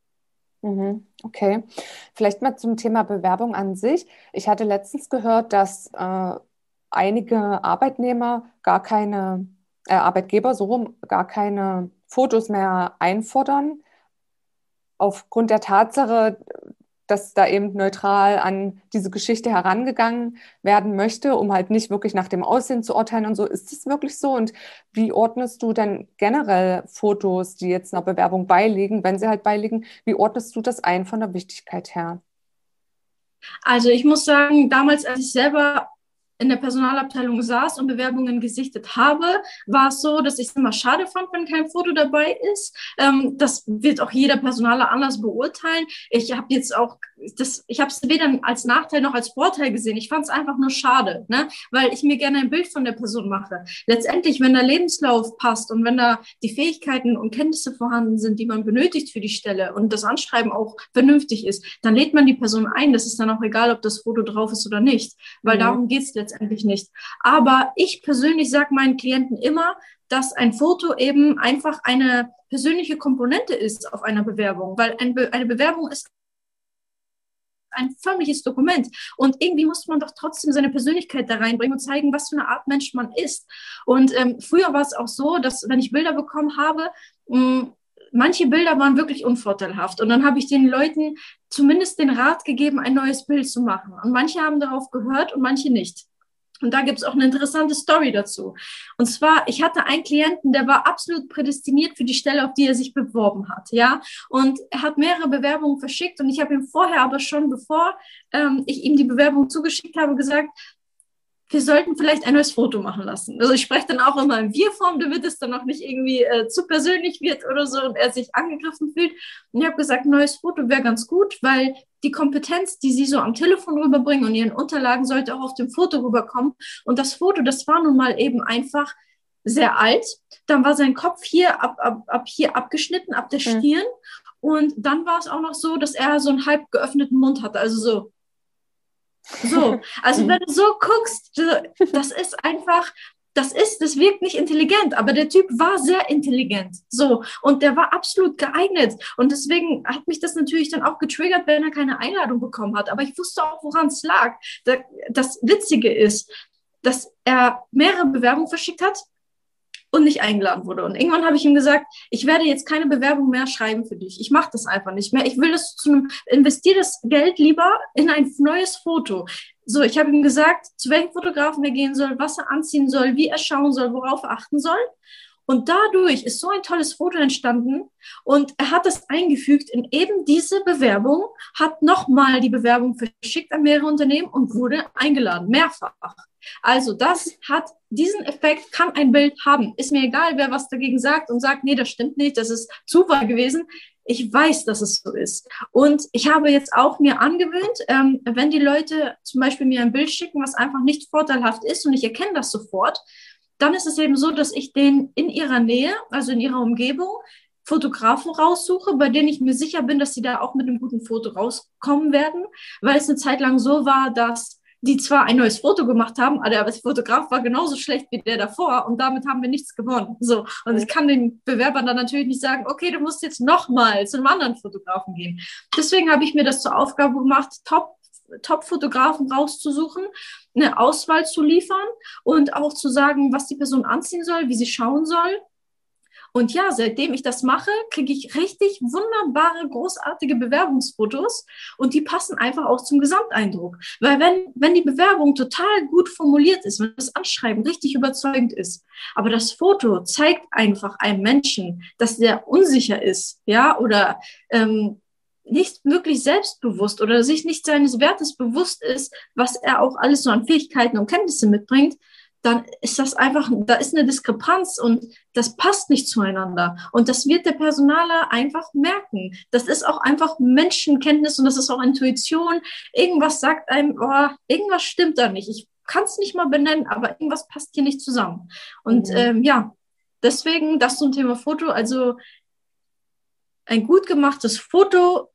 Mhm, okay, vielleicht mal zum Thema Bewerbung an sich. Ich hatte letztens gehört, dass äh, einige Arbeitnehmer gar keine, äh, Arbeitgeber so rum, gar keine Fotos mehr einfordern, aufgrund der Tatsache, dass da eben neutral an diese Geschichte herangegangen werden möchte, um halt nicht wirklich nach dem Aussehen zu urteilen und so. Ist das wirklich so? Und wie ordnest du denn generell Fotos, die jetzt einer Bewerbung beiliegen, wenn sie halt beiliegen, wie ordnest du das ein von der Wichtigkeit her? Also ich muss sagen, damals, als ich selber in der Personalabteilung saß und Bewerbungen gesichtet habe, war es so, dass ich es immer schade fand, wenn kein Foto dabei ist. Ähm, das wird auch jeder Personaler anders beurteilen. Ich habe jetzt auch das, ich habe es weder als Nachteil noch als Vorteil gesehen. Ich fand es einfach nur schade, ne? weil ich mir gerne ein Bild von der Person mache. Letztendlich, wenn der Lebenslauf passt und wenn da die Fähigkeiten und Kenntnisse vorhanden sind, die man benötigt für die Stelle und das Anschreiben auch vernünftig ist, dann lädt man die Person ein. Das ist dann auch egal, ob das Foto drauf ist oder nicht, weil mhm. darum geht es letztendlich nicht. Aber ich persönlich sage meinen Klienten immer, dass ein Foto eben einfach eine persönliche Komponente ist auf einer Bewerbung, weil ein Be eine Bewerbung ist ein förmliches Dokument. Und irgendwie muss man doch trotzdem seine Persönlichkeit da reinbringen und zeigen, was für eine Art Mensch man ist. Und ähm, früher war es auch so, dass wenn ich Bilder bekommen habe, mh, mm, manche Bilder waren wirklich unvorteilhaft. Und dann habe ich den Leuten zumindest den Rat gegeben, ein neues Bild zu machen. Und manche haben darauf gehört und manche nicht. Und da gibt es auch eine interessante Story dazu. Und zwar, ich hatte einen Klienten, der war absolut prädestiniert für die Stelle, auf die er sich beworben hat, ja. Und er hat mehrere Bewerbungen verschickt und ich habe ihm vorher aber schon, bevor ähm, ich ihm die Bewerbung zugeschickt habe, gesagt, wir sollten vielleicht ein neues Foto machen lassen. Also ich spreche dann auch immer in Wir-Form, damit es dann noch nicht irgendwie äh, zu persönlich wird oder so und er sich angegriffen fühlt. Und ich habe gesagt, ein neues Foto wäre ganz gut, weil die Kompetenz, die sie so am Telefon rüberbringen und ihren Unterlagen, sollte auch auf dem Foto rüberkommen. Und das Foto, das war nun mal eben einfach sehr alt. Dann war sein Kopf hier ab, ab, ab hier abgeschnitten, ab der. Stirn. Mhm. Und dann war es auch noch so, dass er so einen halb geöffneten Mund hatte, also so. So, also wenn du so guckst, das ist einfach, das ist, das wirkt nicht intelligent, aber der Typ war sehr intelligent. So. Und der war absolut geeignet. Und deswegen hat mich das natürlich dann auch getriggert, wenn er keine Einladung bekommen hat. Aber ich wusste auch, woran es lag. Das Witzige ist, dass er mehrere Bewerbungen verschickt hat und nicht eingeladen wurde. Und irgendwann habe ich ihm gesagt, ich werde jetzt keine Bewerbung mehr schreiben für dich. Ich mache das einfach nicht mehr. Ich will das zu einem, investiere das Geld lieber in ein neues Foto. So, ich habe ihm gesagt, zu welchem Fotografen er gehen soll, was er anziehen soll, wie er schauen soll, worauf er achten soll. Und dadurch ist so ein tolles Foto entstanden und er hat das eingefügt in eben diese Bewerbung, hat nochmal die Bewerbung verschickt an mehrere Unternehmen und wurde eingeladen, mehrfach. Also das hat diesen Effekt, kann ein Bild haben. Ist mir egal, wer was dagegen sagt und sagt, nee, das stimmt nicht, das ist Zufall gewesen. Ich weiß, dass es so ist. Und ich habe jetzt auch mir angewöhnt, ähm, wenn die Leute zum Beispiel mir ein Bild schicken, was einfach nicht vorteilhaft ist und ich erkenne das sofort, dann ist es eben so, dass ich den in ihrer Nähe, also in ihrer Umgebung, Fotografen raussuche, bei denen ich mir sicher bin, dass sie da auch mit einem guten Foto rauskommen werden, weil es eine Zeit lang so war, dass die zwar ein neues Foto gemacht haben, aber der Fotograf war genauso schlecht wie der davor und damit haben wir nichts gewonnen. So. Und ich kann den Bewerbern dann natürlich nicht sagen, okay, du musst jetzt nochmal zu einem anderen Fotografen gehen. Deswegen habe ich mir das zur Aufgabe gemacht, top Top-Fotografen rauszusuchen, eine Auswahl zu liefern und auch zu sagen, was die Person anziehen soll, wie sie schauen soll. Und ja, seitdem ich das mache, kriege ich richtig wunderbare, großartige Bewerbungsfotos und die passen einfach auch zum Gesamteindruck. Weil wenn, wenn die Bewerbung total gut formuliert ist, wenn das Anschreiben richtig überzeugend ist, aber das Foto zeigt einfach einem Menschen, dass der unsicher ist, ja, oder ähm, nicht wirklich selbstbewusst oder sich nicht seines Wertes bewusst ist, was er auch alles so an Fähigkeiten und Kenntnissen mitbringt, dann ist das einfach, da ist eine Diskrepanz und das passt nicht zueinander. Und das wird der Personaler einfach merken. Das ist auch einfach Menschenkenntnis und das ist auch Intuition. Irgendwas sagt einem, oh, irgendwas stimmt da nicht. Ich kann es nicht mal benennen, aber irgendwas passt hier nicht zusammen. Und mhm. ähm, ja, deswegen das zum Thema Foto. Also ein gut gemachtes Foto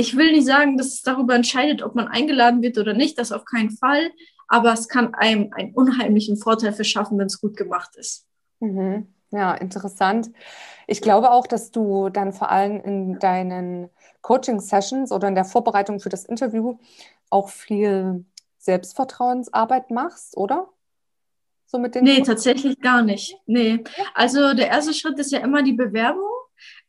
ich will nicht sagen, dass es darüber entscheidet, ob man eingeladen wird oder nicht, das auf keinen Fall, aber es kann einem einen unheimlichen Vorteil verschaffen, wenn es gut gemacht ist. Mhm. Ja, interessant. Ich glaube auch, dass du dann vor allem in deinen Coaching-Sessions oder in der Vorbereitung für das Interview auch viel Selbstvertrauensarbeit machst, oder? So mit den nee, Coaching? tatsächlich gar nicht. Nee. Also der erste Schritt ist ja immer die Bewerbung.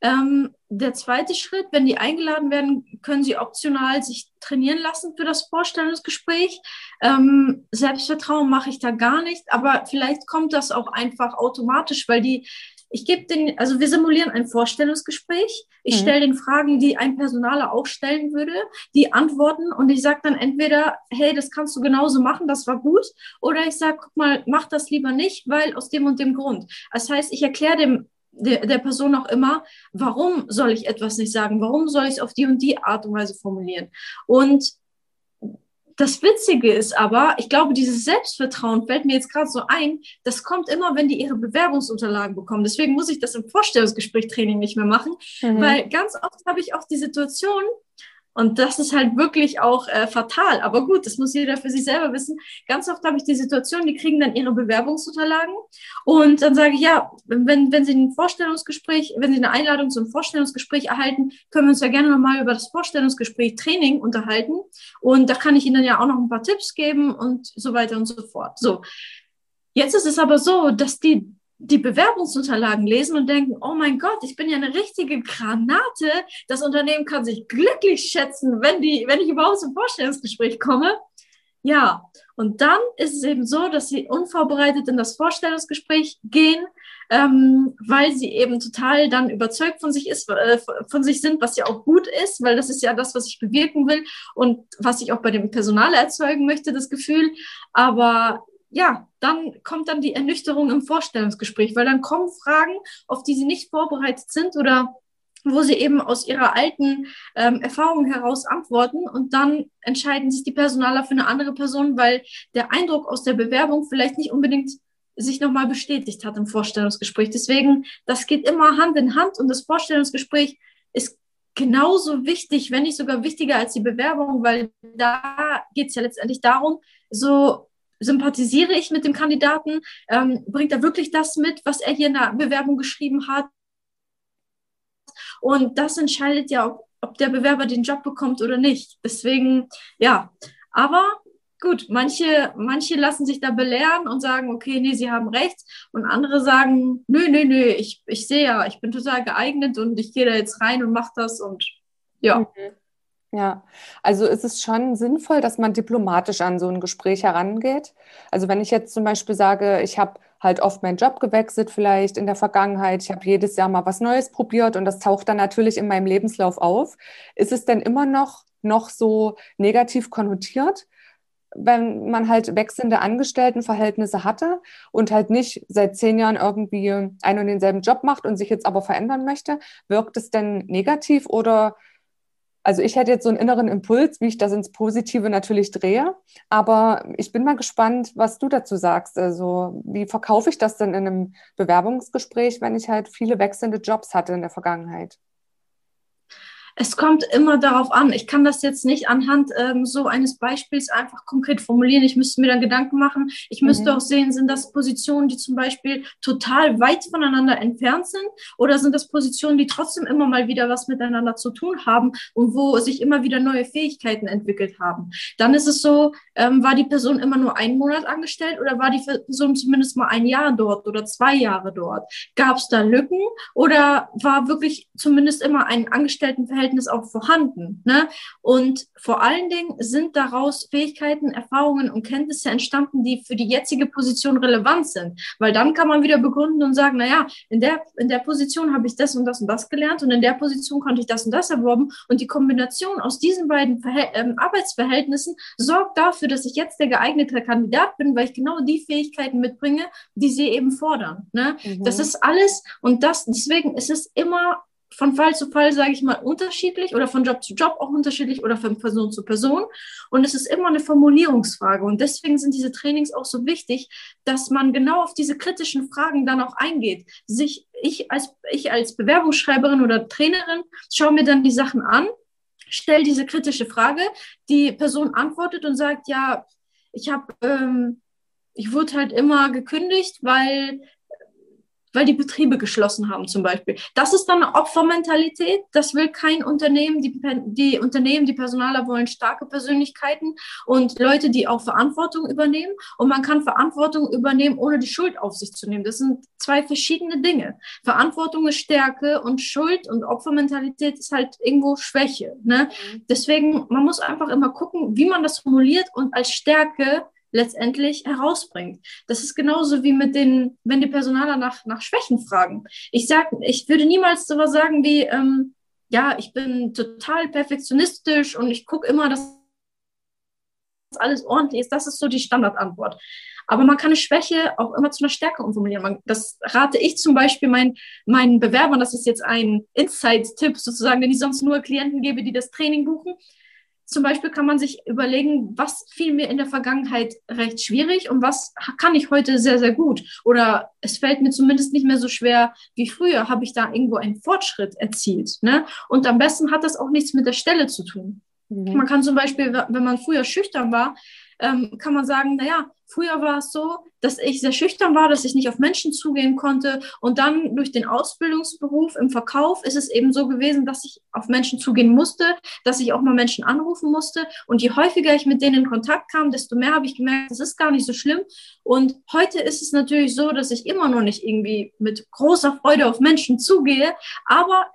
Ähm, der zweite Schritt, wenn die eingeladen werden, können sie optional sich trainieren lassen für das Vorstellungsgespräch. Ähm, Selbstvertrauen mache ich da gar nicht, aber vielleicht kommt das auch einfach automatisch, weil die, ich gebe den, also wir simulieren ein Vorstellungsgespräch. Ich mhm. stelle den Fragen, die ein Personaler auch stellen würde, die antworten und ich sage dann entweder, hey, das kannst du genauso machen, das war gut, oder ich sage, guck mal, mach das lieber nicht, weil aus dem und dem Grund. Das heißt, ich erkläre dem der, der Person auch immer, warum soll ich etwas nicht sagen? Warum soll ich es auf die und die Art und Weise formulieren? Und das Witzige ist aber, ich glaube, dieses Selbstvertrauen fällt mir jetzt gerade so ein, das kommt immer, wenn die ihre Bewerbungsunterlagen bekommen. Deswegen muss ich das im Vorstellungsgespräch-Training nicht mehr machen, mhm. weil ganz oft habe ich auch die Situation, und das ist halt wirklich auch äh, fatal. Aber gut, das muss jeder für sich selber wissen. Ganz oft habe ich die Situation, die kriegen dann ihre Bewerbungsunterlagen und dann sage ich, ja, wenn, wenn Sie ein Vorstellungsgespräch, wenn Sie eine Einladung zum Vorstellungsgespräch erhalten, können wir uns ja gerne nochmal über das Vorstellungsgespräch Training unterhalten. Und da kann ich Ihnen ja auch noch ein paar Tipps geben und so weiter und so fort. So. Jetzt ist es aber so, dass die die Bewerbungsunterlagen lesen und denken, oh mein Gott, ich bin ja eine richtige Granate. Das Unternehmen kann sich glücklich schätzen, wenn, die, wenn ich überhaupt zum Vorstellungsgespräch komme. Ja, und dann ist es eben so, dass sie unvorbereitet in das Vorstellungsgespräch gehen, ähm, weil sie eben total dann überzeugt von sich ist, äh, von sich sind, was ja auch gut ist, weil das ist ja das, was ich bewirken will und was ich auch bei dem Personal erzeugen möchte, das Gefühl. Aber ja, dann kommt dann die Ernüchterung im Vorstellungsgespräch, weil dann kommen Fragen, auf die sie nicht vorbereitet sind oder wo sie eben aus ihrer alten ähm, Erfahrung heraus antworten und dann entscheiden sich die Personaler für eine andere Person, weil der Eindruck aus der Bewerbung vielleicht nicht unbedingt sich nochmal bestätigt hat im Vorstellungsgespräch. Deswegen, das geht immer Hand in Hand und das Vorstellungsgespräch ist genauso wichtig, wenn nicht sogar wichtiger als die Bewerbung, weil da geht es ja letztendlich darum, so sympathisiere ich mit dem Kandidaten? Ähm, bringt er wirklich das mit, was er hier in der Bewerbung geschrieben hat? Und das entscheidet ja, ob, ob der Bewerber den Job bekommt oder nicht. Deswegen, ja, aber gut, manche, manche lassen sich da belehren und sagen, okay, nee, sie haben recht. Und andere sagen, nö, nö, nö, ich, ich sehe ja, ich bin total geeignet und ich gehe da jetzt rein und mache das und ja. Mhm. Ja, also ist es schon sinnvoll, dass man diplomatisch an so ein Gespräch herangeht. Also wenn ich jetzt zum Beispiel sage, ich habe halt oft meinen Job gewechselt, vielleicht in der Vergangenheit, ich habe jedes Jahr mal was Neues probiert und das taucht dann natürlich in meinem Lebenslauf auf. Ist es denn immer noch, noch so negativ konnotiert? wenn man halt wechselnde Angestelltenverhältnisse hatte und halt nicht seit zehn Jahren irgendwie einen und denselben Job macht und sich jetzt aber verändern möchte, wirkt es denn negativ oder also ich hätte jetzt so einen inneren Impuls, wie ich das ins Positive natürlich drehe. Aber ich bin mal gespannt, was du dazu sagst. Also wie verkaufe ich das denn in einem Bewerbungsgespräch, wenn ich halt viele wechselnde Jobs hatte in der Vergangenheit? Es kommt immer darauf an. Ich kann das jetzt nicht anhand ähm, so eines Beispiels einfach konkret formulieren. Ich müsste mir dann Gedanken machen. Ich müsste mhm. auch sehen, sind das Positionen, die zum Beispiel total weit voneinander entfernt sind oder sind das Positionen, die trotzdem immer mal wieder was miteinander zu tun haben und wo sich immer wieder neue Fähigkeiten entwickelt haben. Dann ist es so, ähm, war die Person immer nur einen Monat angestellt oder war die Person zumindest mal ein Jahr dort oder zwei Jahre dort? Gab es da Lücken oder war wirklich zumindest immer ein Angestelltenverhältnis Verhältnis auch vorhanden. Ne? Und vor allen Dingen sind daraus Fähigkeiten, Erfahrungen und Kenntnisse entstanden, die für die jetzige Position relevant sind. Weil dann kann man wieder begründen und sagen, naja, in der, in der Position habe ich das und das und das gelernt und in der Position konnte ich das und das erworben. Und die Kombination aus diesen beiden Verhält ähm, Arbeitsverhältnissen sorgt dafür, dass ich jetzt der geeignete Kandidat bin, weil ich genau die Fähigkeiten mitbringe, die sie eben fordern. Ne? Mhm. Das ist alles und das, deswegen ist es immer von Fall zu Fall, sage ich mal, unterschiedlich oder von Job zu Job auch unterschiedlich oder von Person zu Person. Und es ist immer eine Formulierungsfrage. Und deswegen sind diese Trainings auch so wichtig, dass man genau auf diese kritischen Fragen dann auch eingeht. Sich, ich als, ich als Bewerbungsschreiberin oder Trainerin schaue mir dann die Sachen an, stelle diese kritische Frage, die Person antwortet und sagt, ja, ich habe, ähm, ich wurde halt immer gekündigt, weil weil die Betriebe geschlossen haben zum Beispiel. Das ist dann eine Opfermentalität. Das will kein Unternehmen. Die, die Unternehmen, die Personaler wollen starke Persönlichkeiten und Leute, die auch Verantwortung übernehmen. Und man kann Verantwortung übernehmen, ohne die Schuld auf sich zu nehmen. Das sind zwei verschiedene Dinge. Verantwortung ist Stärke und Schuld und Opfermentalität ist halt irgendwo Schwäche. Ne? Mhm. Deswegen, man muss einfach immer gucken, wie man das formuliert und als Stärke letztendlich herausbringt. Das ist genauso wie mit den, wenn die Personaler nach, nach Schwächen fragen. Ich sag, ich würde niemals sowas sagen wie, ähm, ja, ich bin total perfektionistisch und ich gucke immer, dass alles ordentlich ist. Das ist so die Standardantwort. Aber man kann eine Schwäche auch immer zu einer Stärke umformulieren. das rate ich zum Beispiel meinen, meinen Bewerbern, das ist jetzt ein Insight-Tipp sozusagen, den ich sonst nur Klienten gebe, die das Training buchen zum Beispiel kann man sich überlegen, was fiel mir in der Vergangenheit recht schwierig und was kann ich heute sehr, sehr gut. Oder es fällt mir zumindest nicht mehr so schwer wie früher, habe ich da irgendwo einen Fortschritt erzielt. Ne? Und am besten hat das auch nichts mit der Stelle zu tun. Mhm. Man kann zum Beispiel, wenn man früher schüchtern war, ähm, kann man sagen, naja, früher war es so, dass ich sehr schüchtern war, dass ich nicht auf Menschen zugehen konnte. Und dann durch den Ausbildungsberuf im Verkauf ist es eben so gewesen, dass ich auf Menschen zugehen musste, dass ich auch mal Menschen anrufen musste. Und je häufiger ich mit denen in Kontakt kam, desto mehr habe ich gemerkt, das ist gar nicht so schlimm. Und heute ist es natürlich so, dass ich immer noch nicht irgendwie mit großer Freude auf Menschen zugehe, aber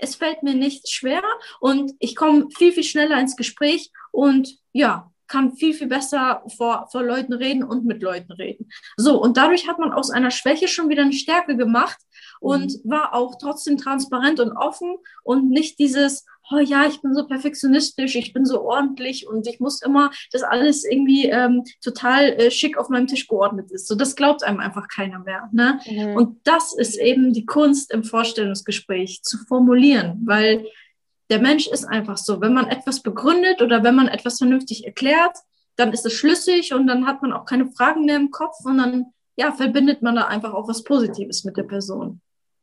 es fällt mir nicht schwer und ich komme viel, viel schneller ins Gespräch und ja, kann viel, viel besser vor, vor Leuten reden und mit Leuten reden. So, und dadurch hat man aus einer Schwäche schon wieder eine Stärke gemacht und mhm. war auch trotzdem transparent und offen und nicht dieses, oh ja, ich bin so perfektionistisch, ich bin so ordentlich und ich muss immer, dass alles irgendwie ähm, total äh, schick auf meinem Tisch geordnet ist. So, das glaubt einem einfach keiner mehr. Ne? Mhm. Und das ist eben die Kunst im Vorstellungsgespräch zu formulieren, weil der Mensch ist einfach so. Wenn man etwas begründet oder wenn man etwas vernünftig erklärt, dann ist es schlüssig und dann hat man auch keine Fragen mehr im Kopf und dann ja, verbindet man da einfach auch was Positives mit der Person.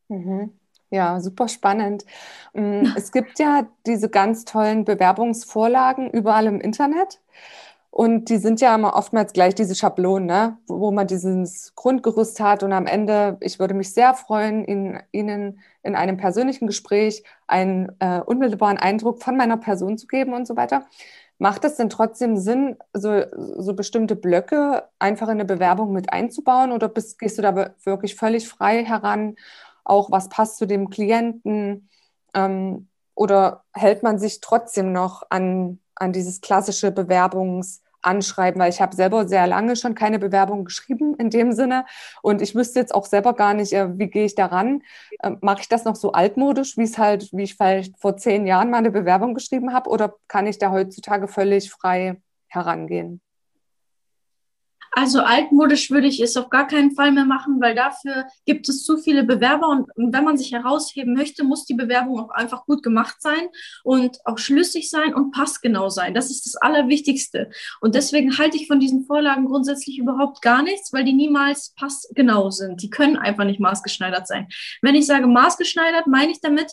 Mhm. Ja, super spannend. Mm, es gibt ja diese ganz tollen Bewerbungsvorlagen überall im Internet. Und die sind ja immer oftmals gleich diese Schablonen, ne? wo man dieses Grundgerüst hat. Und am Ende, ich würde mich sehr freuen, Ihnen, Ihnen in einem persönlichen Gespräch einen äh, unmittelbaren Eindruck von meiner Person zu geben und so weiter. Macht es denn trotzdem Sinn, so, so bestimmte Blöcke einfach in eine Bewerbung mit einzubauen oder bist, gehst du da wirklich völlig frei heran? Auch was passt zu dem Klienten? Ähm, oder hält man sich trotzdem noch an, an dieses klassische Bewerbungs- anschreiben, weil ich habe selber sehr lange schon keine Bewerbung geschrieben in dem Sinne und ich wüsste jetzt auch selber gar nicht, äh, wie gehe ich daran. Ähm, mache ich das noch so altmodisch, wie es halt, wie ich vielleicht vor zehn Jahren mal eine Bewerbung geschrieben habe, oder kann ich da heutzutage völlig frei herangehen? Also altmodisch würde ich es auf gar keinen Fall mehr machen, weil dafür gibt es zu viele Bewerber und wenn man sich herausheben möchte, muss die Bewerbung auch einfach gut gemacht sein und auch schlüssig sein und passgenau sein. Das ist das Allerwichtigste. Und deswegen halte ich von diesen Vorlagen grundsätzlich überhaupt gar nichts, weil die niemals passgenau sind. Die können einfach nicht maßgeschneidert sein. Wenn ich sage maßgeschneidert, meine ich damit,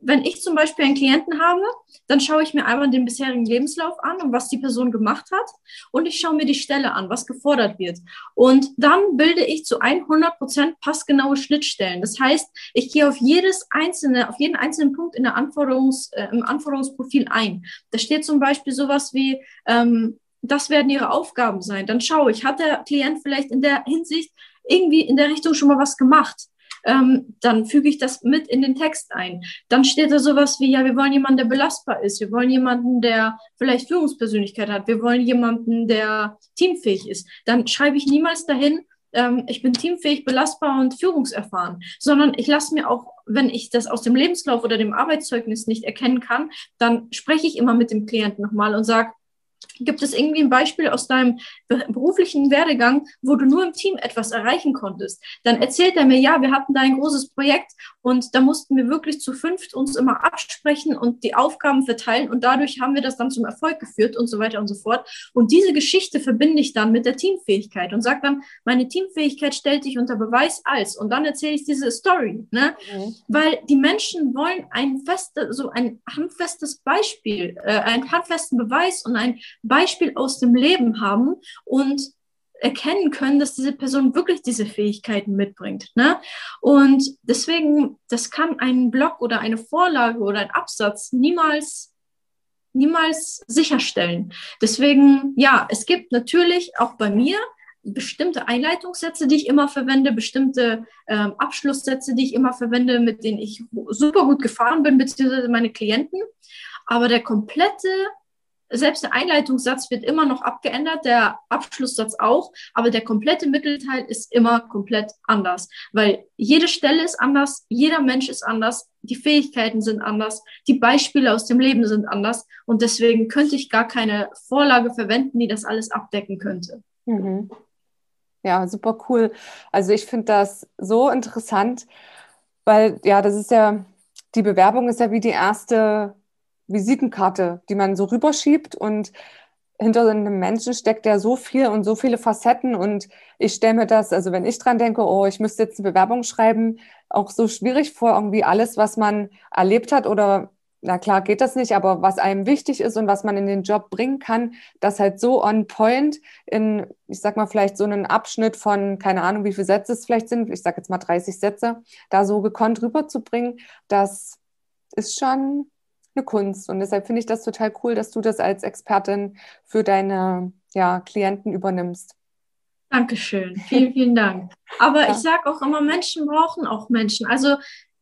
wenn ich zum Beispiel einen Klienten habe, dann schaue ich mir einmal den bisherigen Lebenslauf an und was die Person gemacht hat und ich schaue mir die Stelle an, was gefordert wird. Und dann bilde ich zu 100 Prozent passgenaue Schnittstellen. Das heißt, ich gehe auf jedes einzelne, auf jeden einzelnen Punkt in der Anforderungs, äh, im Anforderungsprofil ein. Da steht zum Beispiel sowas wie, ähm, das werden Ihre Aufgaben sein. Dann schaue ich, hat der Klient vielleicht in der Hinsicht irgendwie in der Richtung schon mal was gemacht? Ähm, dann füge ich das mit in den Text ein. Dann steht da sowas wie, ja, wir wollen jemanden, der belastbar ist. Wir wollen jemanden, der vielleicht Führungspersönlichkeit hat. Wir wollen jemanden, der teamfähig ist. Dann schreibe ich niemals dahin, ähm, ich bin teamfähig, belastbar und führungserfahren, sondern ich lasse mir auch, wenn ich das aus dem Lebenslauf oder dem Arbeitszeugnis nicht erkennen kann, dann spreche ich immer mit dem Klienten nochmal und sage, Gibt es irgendwie ein Beispiel aus deinem beruflichen Werdegang, wo du nur im Team etwas erreichen konntest? Dann erzählt er mir, ja, wir hatten da ein großes Projekt und da mussten wir wirklich zu fünft uns immer absprechen und die Aufgaben verteilen und dadurch haben wir das dann zum Erfolg geführt und so weiter und so fort. Und diese Geschichte verbinde ich dann mit der Teamfähigkeit und sage dann, meine Teamfähigkeit stellt dich unter Beweis als und dann erzähle ich diese Story, ne? Mhm. Weil die Menschen wollen ein feste, so ein handfestes Beispiel, äh, einen handfesten Beweis und ein Beispiel aus dem Leben haben und erkennen können, dass diese Person wirklich diese Fähigkeiten mitbringt. Ne? Und deswegen, das kann ein Blog oder eine Vorlage oder ein Absatz niemals niemals sicherstellen. Deswegen, ja, es gibt natürlich auch bei mir bestimmte Einleitungssätze, die ich immer verwende, bestimmte ähm, Abschlusssätze, die ich immer verwende, mit denen ich super gut gefahren bin, beziehungsweise meine Klienten. Aber der komplette selbst der Einleitungssatz wird immer noch abgeändert, der Abschlusssatz auch, aber der komplette Mittelteil ist immer komplett anders, weil jede Stelle ist anders, jeder Mensch ist anders, die Fähigkeiten sind anders, die Beispiele aus dem Leben sind anders und deswegen könnte ich gar keine Vorlage verwenden, die das alles abdecken könnte. Mhm. Ja, super cool. Also ich finde das so interessant, weil ja, das ist ja, die Bewerbung ist ja wie die erste Visitenkarte, die man so rüberschiebt und hinter einem Menschen steckt ja so viel und so viele Facetten und ich stelle mir das, also wenn ich dran denke, oh, ich müsste jetzt eine Bewerbung schreiben, auch so schwierig vor, irgendwie alles, was man erlebt hat oder na klar geht das nicht, aber was einem wichtig ist und was man in den Job bringen kann, das halt so on point in, ich sag mal, vielleicht so einen Abschnitt von, keine Ahnung, wie viele Sätze es vielleicht sind, ich sag jetzt mal 30 Sätze, da so gekonnt rüberzubringen, das ist schon eine Kunst. Und deshalb finde ich das total cool, dass du das als Expertin für deine ja, Klienten übernimmst. Dankeschön. Vielen, vielen Dank. Aber ja. ich sage auch immer, Menschen brauchen auch Menschen. Also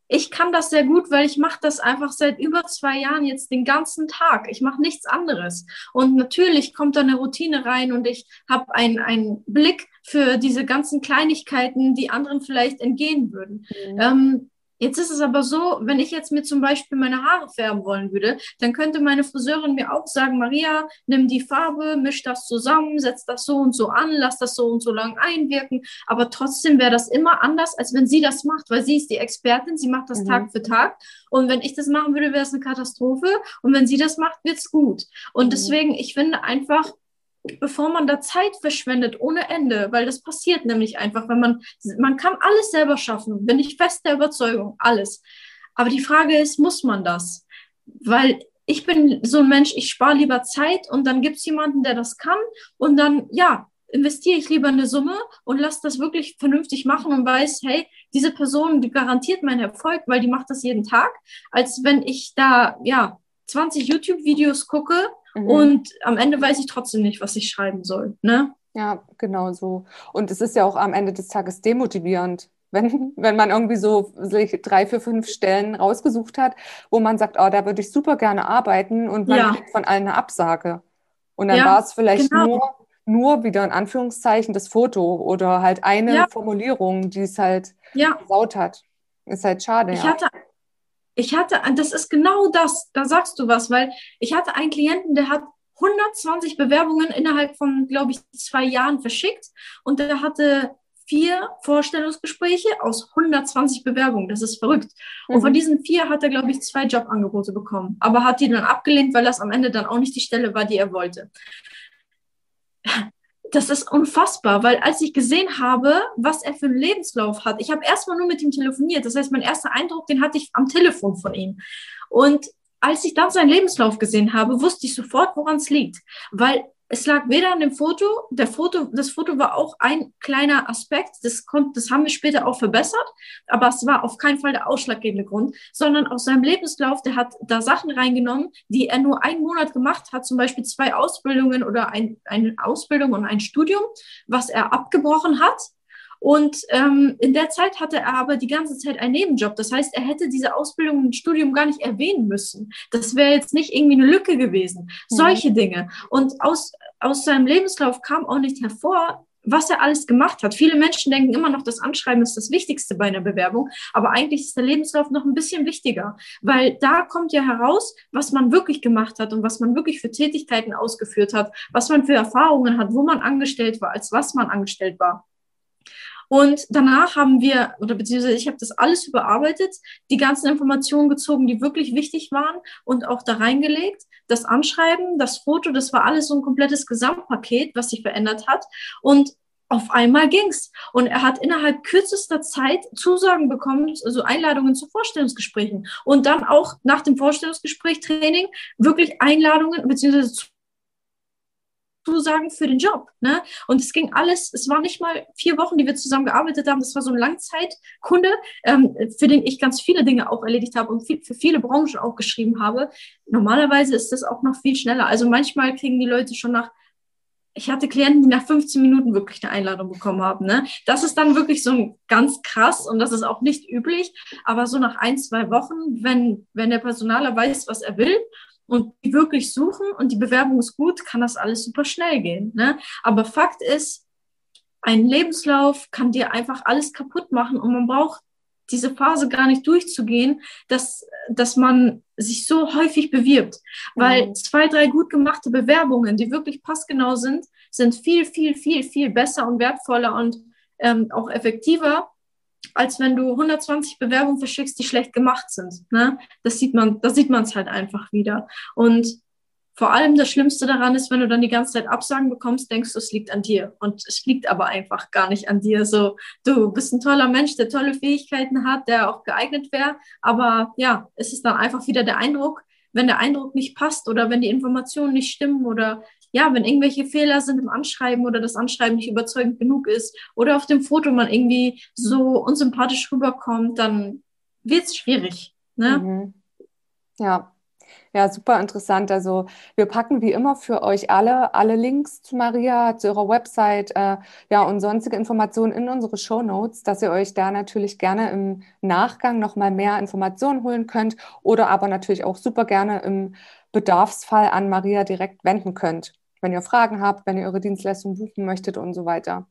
ich kann das sehr gut, weil ich mache das einfach seit über zwei Jahren jetzt den ganzen Tag. Ich mache nichts anderes. Und natürlich kommt da eine Routine rein und ich habe einen Blick für diese ganzen Kleinigkeiten, die anderen vielleicht entgehen würden. Mhm. Ähm, Jetzt ist es aber so, wenn ich jetzt mir zum Beispiel meine Haare färben wollen würde, dann könnte meine Friseurin mir auch sagen, Maria, nimm die Farbe, misch das zusammen, setz das so und so an, lass das so und so lang einwirken. Aber trotzdem wäre das immer anders, als wenn sie das macht, weil sie ist die Expertin, sie macht das mhm. Tag für Tag. Und wenn ich das machen würde, wäre es eine Katastrophe. Und wenn sie das macht, wird's gut. Und mhm. deswegen, ich finde einfach, bevor man da Zeit verschwendet ohne Ende, weil das passiert nämlich einfach, wenn man, man kann alles selber schaffen, bin ich fest der Überzeugung, alles. Aber die Frage ist, muss man das? Weil ich bin so ein Mensch, ich spare lieber Zeit und dann gibt es jemanden, der das kann und dann, ja, investiere ich lieber eine Summe und lasse das wirklich vernünftig machen und weiß, hey, diese Person, die garantiert meinen Erfolg, weil die macht das jeden Tag, als wenn ich da, ja, 20 YouTube-Videos gucke Mhm. Und am Ende weiß ich trotzdem nicht, was ich schreiben soll. Ne? Ja, genau so. Und es ist ja auch am Ende des Tages demotivierend, wenn, wenn man irgendwie so sich drei, vier, fünf Stellen rausgesucht hat, wo man sagt, oh, da würde ich super gerne arbeiten und man ja. kriegt von allen eine Absage. Und dann ja, war es vielleicht genau. nur, nur wieder in Anführungszeichen das Foto oder halt eine ja. Formulierung, die es halt ja. gesaut hat. Ist halt schade. Ich hatte, ich hatte, das ist genau das, da sagst du was, weil ich hatte einen Klienten, der hat 120 Bewerbungen innerhalb von, glaube ich, zwei Jahren verschickt und der hatte vier Vorstellungsgespräche aus 120 Bewerbungen. Das ist verrückt. Mhm. Und von mhm. diesen vier hat er, glaube ich, zwei Jobangebote bekommen, aber hat die dann abgelehnt, weil das am Ende dann auch nicht die Stelle war, die er wollte. Das ist unfassbar, weil als ich gesehen habe, was er für einen Lebenslauf hat, ich habe erstmal nur mit ihm telefoniert. Das heißt, mein erster Eindruck, den hatte ich am Telefon von ihm. Und als ich dann seinen Lebenslauf gesehen habe, wusste ich sofort, woran es liegt. Weil es lag weder an dem Foto, der Foto, das Foto war auch ein kleiner Aspekt, das kommt, das haben wir später auch verbessert, aber es war auf keinen Fall der ausschlaggebende Grund, sondern aus seinem Lebenslauf, der hat da Sachen reingenommen, die er nur einen Monat gemacht hat, zum Beispiel zwei Ausbildungen oder ein, eine Ausbildung und ein Studium, was er abgebrochen hat, und ähm, in der Zeit hatte er aber die ganze Zeit einen Nebenjob. Das heißt, er hätte diese Ausbildung und Studium gar nicht erwähnen müssen. Das wäre jetzt nicht irgendwie eine Lücke gewesen. Mhm. Solche Dinge. Und aus, aus seinem Lebenslauf kam auch nicht hervor, was er alles gemacht hat. Viele Menschen denken immer noch, das Anschreiben ist das Wichtigste bei einer Bewerbung, aber eigentlich ist der Lebenslauf noch ein bisschen wichtiger, weil da kommt ja heraus, was man wirklich gemacht hat und was man wirklich für Tätigkeiten ausgeführt hat, was man für Erfahrungen hat, wo man angestellt war, als was man angestellt war. Und danach haben wir, oder beziehungsweise ich habe das alles überarbeitet, die ganzen Informationen gezogen, die wirklich wichtig waren und auch da reingelegt. Das Anschreiben, das Foto, das war alles so ein komplettes Gesamtpaket, was sich verändert hat. Und auf einmal ging's. Und er hat innerhalb kürzester Zeit Zusagen bekommen, also Einladungen zu Vorstellungsgesprächen. Und dann auch nach dem Vorstellungsgespräch Training wirklich Einladungen beziehungsweise Zusagen für den Job. Ne? Und es ging alles, es waren nicht mal vier Wochen, die wir zusammen gearbeitet haben. Das war so ein Langzeitkunde, ähm, für den ich ganz viele Dinge auch erledigt habe und viel, für viele Branchen auch geschrieben habe. Normalerweise ist das auch noch viel schneller. Also manchmal kriegen die Leute schon nach ich hatte Klienten, die nach 15 Minuten wirklich eine Einladung bekommen haben. Ne? Das ist dann wirklich so ganz krass und das ist auch nicht üblich. Aber so nach ein, zwei Wochen, wenn, wenn der Personaler weiß, was er will und die wirklich suchen und die Bewerbung ist gut, kann das alles super schnell gehen. Ne? Aber Fakt ist, ein Lebenslauf kann dir einfach alles kaputt machen und man braucht diese Phase gar nicht durchzugehen, dass, dass man sich so häufig bewirbt. Weil mhm. zwei, drei gut gemachte Bewerbungen, die wirklich passgenau sind, sind viel, viel, viel, viel besser und wertvoller und ähm, auch effektiver, als wenn du 120 Bewerbungen verschickst, die schlecht gemacht sind. Ne? Das sieht man, da sieht man es halt einfach wieder. Und vor allem das Schlimmste daran ist, wenn du dann die ganze Zeit Absagen bekommst, denkst du, es liegt an dir. Und es liegt aber einfach gar nicht an dir. So, du bist ein toller Mensch, der tolle Fähigkeiten hat, der auch geeignet wäre. Aber ja, es ist dann einfach wieder der Eindruck, wenn der Eindruck nicht passt oder wenn die Informationen nicht stimmen oder ja, wenn irgendwelche Fehler sind im Anschreiben oder das Anschreiben nicht überzeugend genug ist oder auf dem Foto man irgendwie so unsympathisch rüberkommt, dann wird es schwierig. Ne? Mhm. Ja, ja, super interessant. Also wir packen wie immer für euch alle alle Links zu Maria, zu ihrer Website, äh, ja und sonstige Informationen in unsere Show Notes, dass ihr euch da natürlich gerne im Nachgang noch mal mehr Informationen holen könnt oder aber natürlich auch super gerne im Bedarfsfall an Maria direkt wenden könnt, wenn ihr Fragen habt, wenn ihr eure Dienstleistung buchen möchtet und so weiter.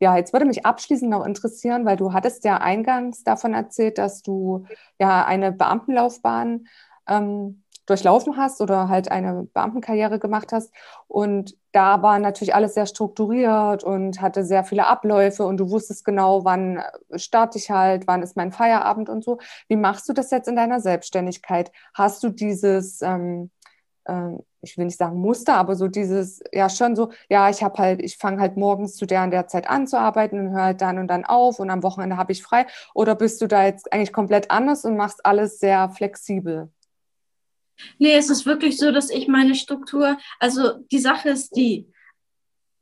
Ja, jetzt würde mich abschließend noch interessieren, weil du hattest ja eingangs davon erzählt, dass du ja eine Beamtenlaufbahn ähm, durchlaufen hast oder halt eine Beamtenkarriere gemacht hast. Und da war natürlich alles sehr strukturiert und hatte sehr viele Abläufe und du wusstest genau, wann starte ich halt, wann ist mein Feierabend und so. Wie machst du das jetzt in deiner Selbstständigkeit? Hast du dieses, ähm, äh, ich will nicht sagen Muster, aber so dieses, ja schon so, ja, ich habe halt, ich fange halt morgens zu der und der Zeit an zu arbeiten und höre halt dann und dann auf und am Wochenende habe ich frei. Oder bist du da jetzt eigentlich komplett anders und machst alles sehr flexibel? Nee, es ist wirklich so, dass ich meine Struktur, also die Sache ist die,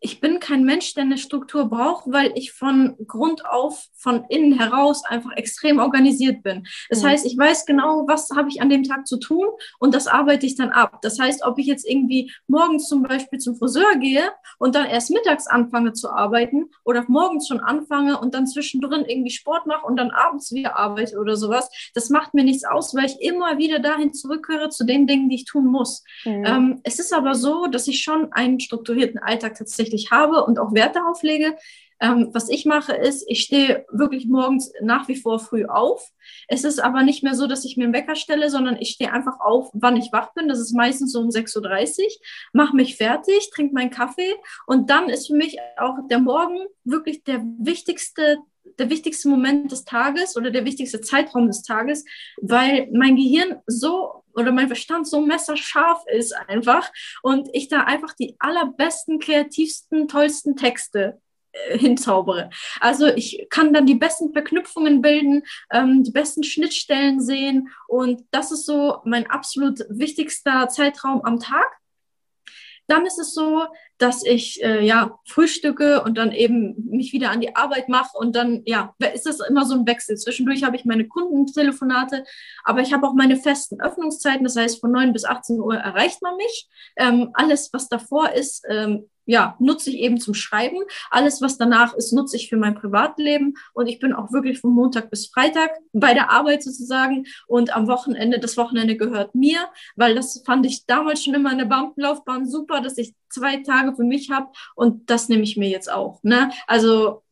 ich bin kein Mensch, der eine Struktur braucht, weil ich von Grund auf, von innen heraus einfach extrem organisiert bin. Das mhm. heißt, ich weiß genau, was habe ich an dem Tag zu tun und das arbeite ich dann ab. Das heißt, ob ich jetzt irgendwie morgens zum Beispiel zum Friseur gehe und dann erst mittags anfange zu arbeiten oder morgens schon anfange und dann zwischendrin irgendwie Sport mache und dann abends wieder arbeite oder sowas, das macht mir nichts aus, weil ich immer wieder dahin zurückhöre zu den Dingen, die ich tun muss. Mhm. Ähm, es ist aber so, dass ich schon einen strukturierten Alltag tatsächlich tatsächlich habe und auch Wert darauf lege. Ähm, was ich mache, ist, ich stehe wirklich morgens nach wie vor früh auf. Es ist aber nicht mehr so, dass ich mir einen Wecker stelle, sondern ich stehe einfach auf, wann ich wach bin. Das ist meistens so um 6.30 Uhr, mache mich fertig, trinke meinen Kaffee und dann ist für mich auch der Morgen wirklich der wichtigste der wichtigste Moment des Tages oder der wichtigste Zeitraum des Tages, weil mein Gehirn so oder mein Verstand so messerscharf ist einfach und ich da einfach die allerbesten, kreativsten, tollsten Texte äh, hinzaubere. Also ich kann dann die besten Verknüpfungen bilden, ähm, die besten Schnittstellen sehen und das ist so mein absolut wichtigster Zeitraum am Tag. Dann ist es so, dass ich äh, ja frühstücke und dann eben mich wieder an die Arbeit mache und dann ja ist das immer so ein Wechsel. Zwischendurch habe ich meine Kundentelefonate, aber ich habe auch meine festen Öffnungszeiten. Das heißt, von 9 bis 18 Uhr erreicht man mich. Ähm, alles, was davor ist, ähm, ja, nutze ich eben zum Schreiben. Alles, was danach ist, nutze ich für mein Privatleben. Und ich bin auch wirklich von Montag bis Freitag bei der Arbeit sozusagen. Und am Wochenende, das Wochenende gehört mir, weil das fand ich damals schon immer in der Beamtenlaufbahn super, dass ich zwei Tage für mich habe. Und das nehme ich mir jetzt auch. Ne? Also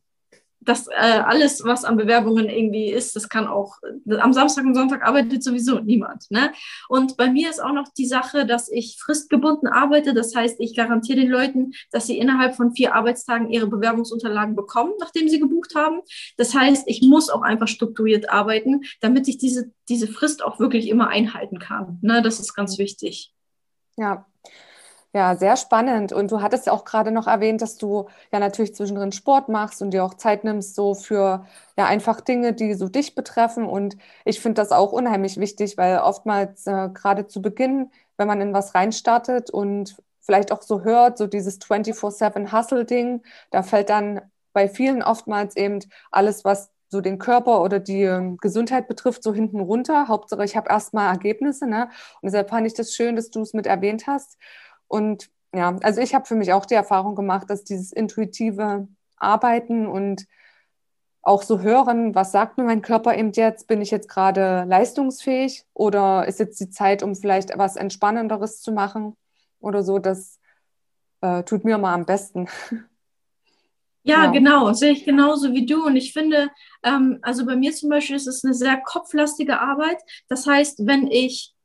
das äh, alles, was an Bewerbungen irgendwie ist, das kann auch, am Samstag und Sonntag arbeitet sowieso niemand. Ne? Und bei mir ist auch noch die Sache, dass ich fristgebunden arbeite. Das heißt, ich garantiere den Leuten, dass sie innerhalb von vier Arbeitstagen ihre Bewerbungsunterlagen bekommen, nachdem sie gebucht haben. Das heißt, ich muss auch einfach strukturiert arbeiten, damit ich diese, diese Frist auch wirklich immer einhalten kann. Ne? Das ist ganz wichtig. Ja, ja, sehr spannend. Und du hattest ja auch gerade noch erwähnt, dass du ja natürlich zwischendrin Sport machst und dir auch Zeit nimmst, so für ja einfach Dinge, die so dich betreffen. Und ich finde das auch unheimlich wichtig, weil oftmals äh, gerade zu Beginn, wenn man in was reinstartet und vielleicht auch so hört, so dieses 24-7 Hustle-Ding, da fällt dann bei vielen oftmals eben alles, was so den Körper oder die ähm, Gesundheit betrifft, so hinten runter. Hauptsache, ich habe erstmal Ergebnisse. Ne? Und deshalb fand ich das schön, dass du es mit erwähnt hast. Und ja, also ich habe für mich auch die Erfahrung gemacht, dass dieses intuitive Arbeiten und auch so hören, was sagt mir mein Körper eben jetzt? Bin ich jetzt gerade leistungsfähig oder ist jetzt die Zeit, um vielleicht etwas Entspannenderes zu machen oder so? Das äh, tut mir mal am besten. Ja, ja, genau, sehe ich genauso wie du. Und ich finde, ähm, also bei mir zum Beispiel ist es eine sehr kopflastige Arbeit. Das heißt, wenn ich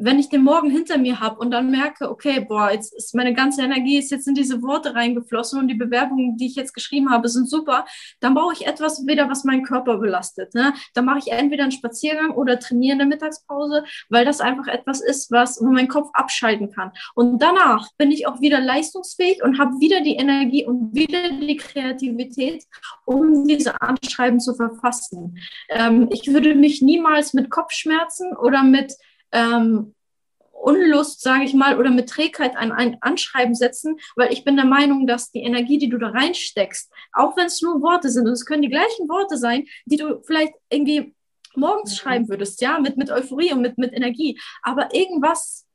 wenn ich den Morgen hinter mir habe und dann merke, okay, boah, jetzt ist meine ganze Energie ist jetzt in diese Worte reingeflossen und die Bewerbungen, die ich jetzt geschrieben habe, sind super, dann brauche ich etwas wieder, was meinen Körper belastet. Ne? Dann mache ich entweder einen Spaziergang oder trainiere in der Mittagspause, weil das einfach etwas ist, was wo mein Kopf abschalten kann. Und danach bin ich auch wieder leistungsfähig und habe wieder die Energie und wieder die Kreativität, um diese Anschreiben zu verfassen. Ähm, ich würde mich niemals mit Kopfschmerzen oder mit ähm, Unlust, sage ich mal, oder mit Trägheit an ein Anschreiben setzen, weil ich bin der Meinung, dass die Energie, die du da reinsteckst, auch wenn es nur Worte sind, und es können die gleichen Worte sein, die du vielleicht irgendwie morgens mhm. schreiben würdest, ja, mit, mit Euphorie und mit, mit Energie, aber irgendwas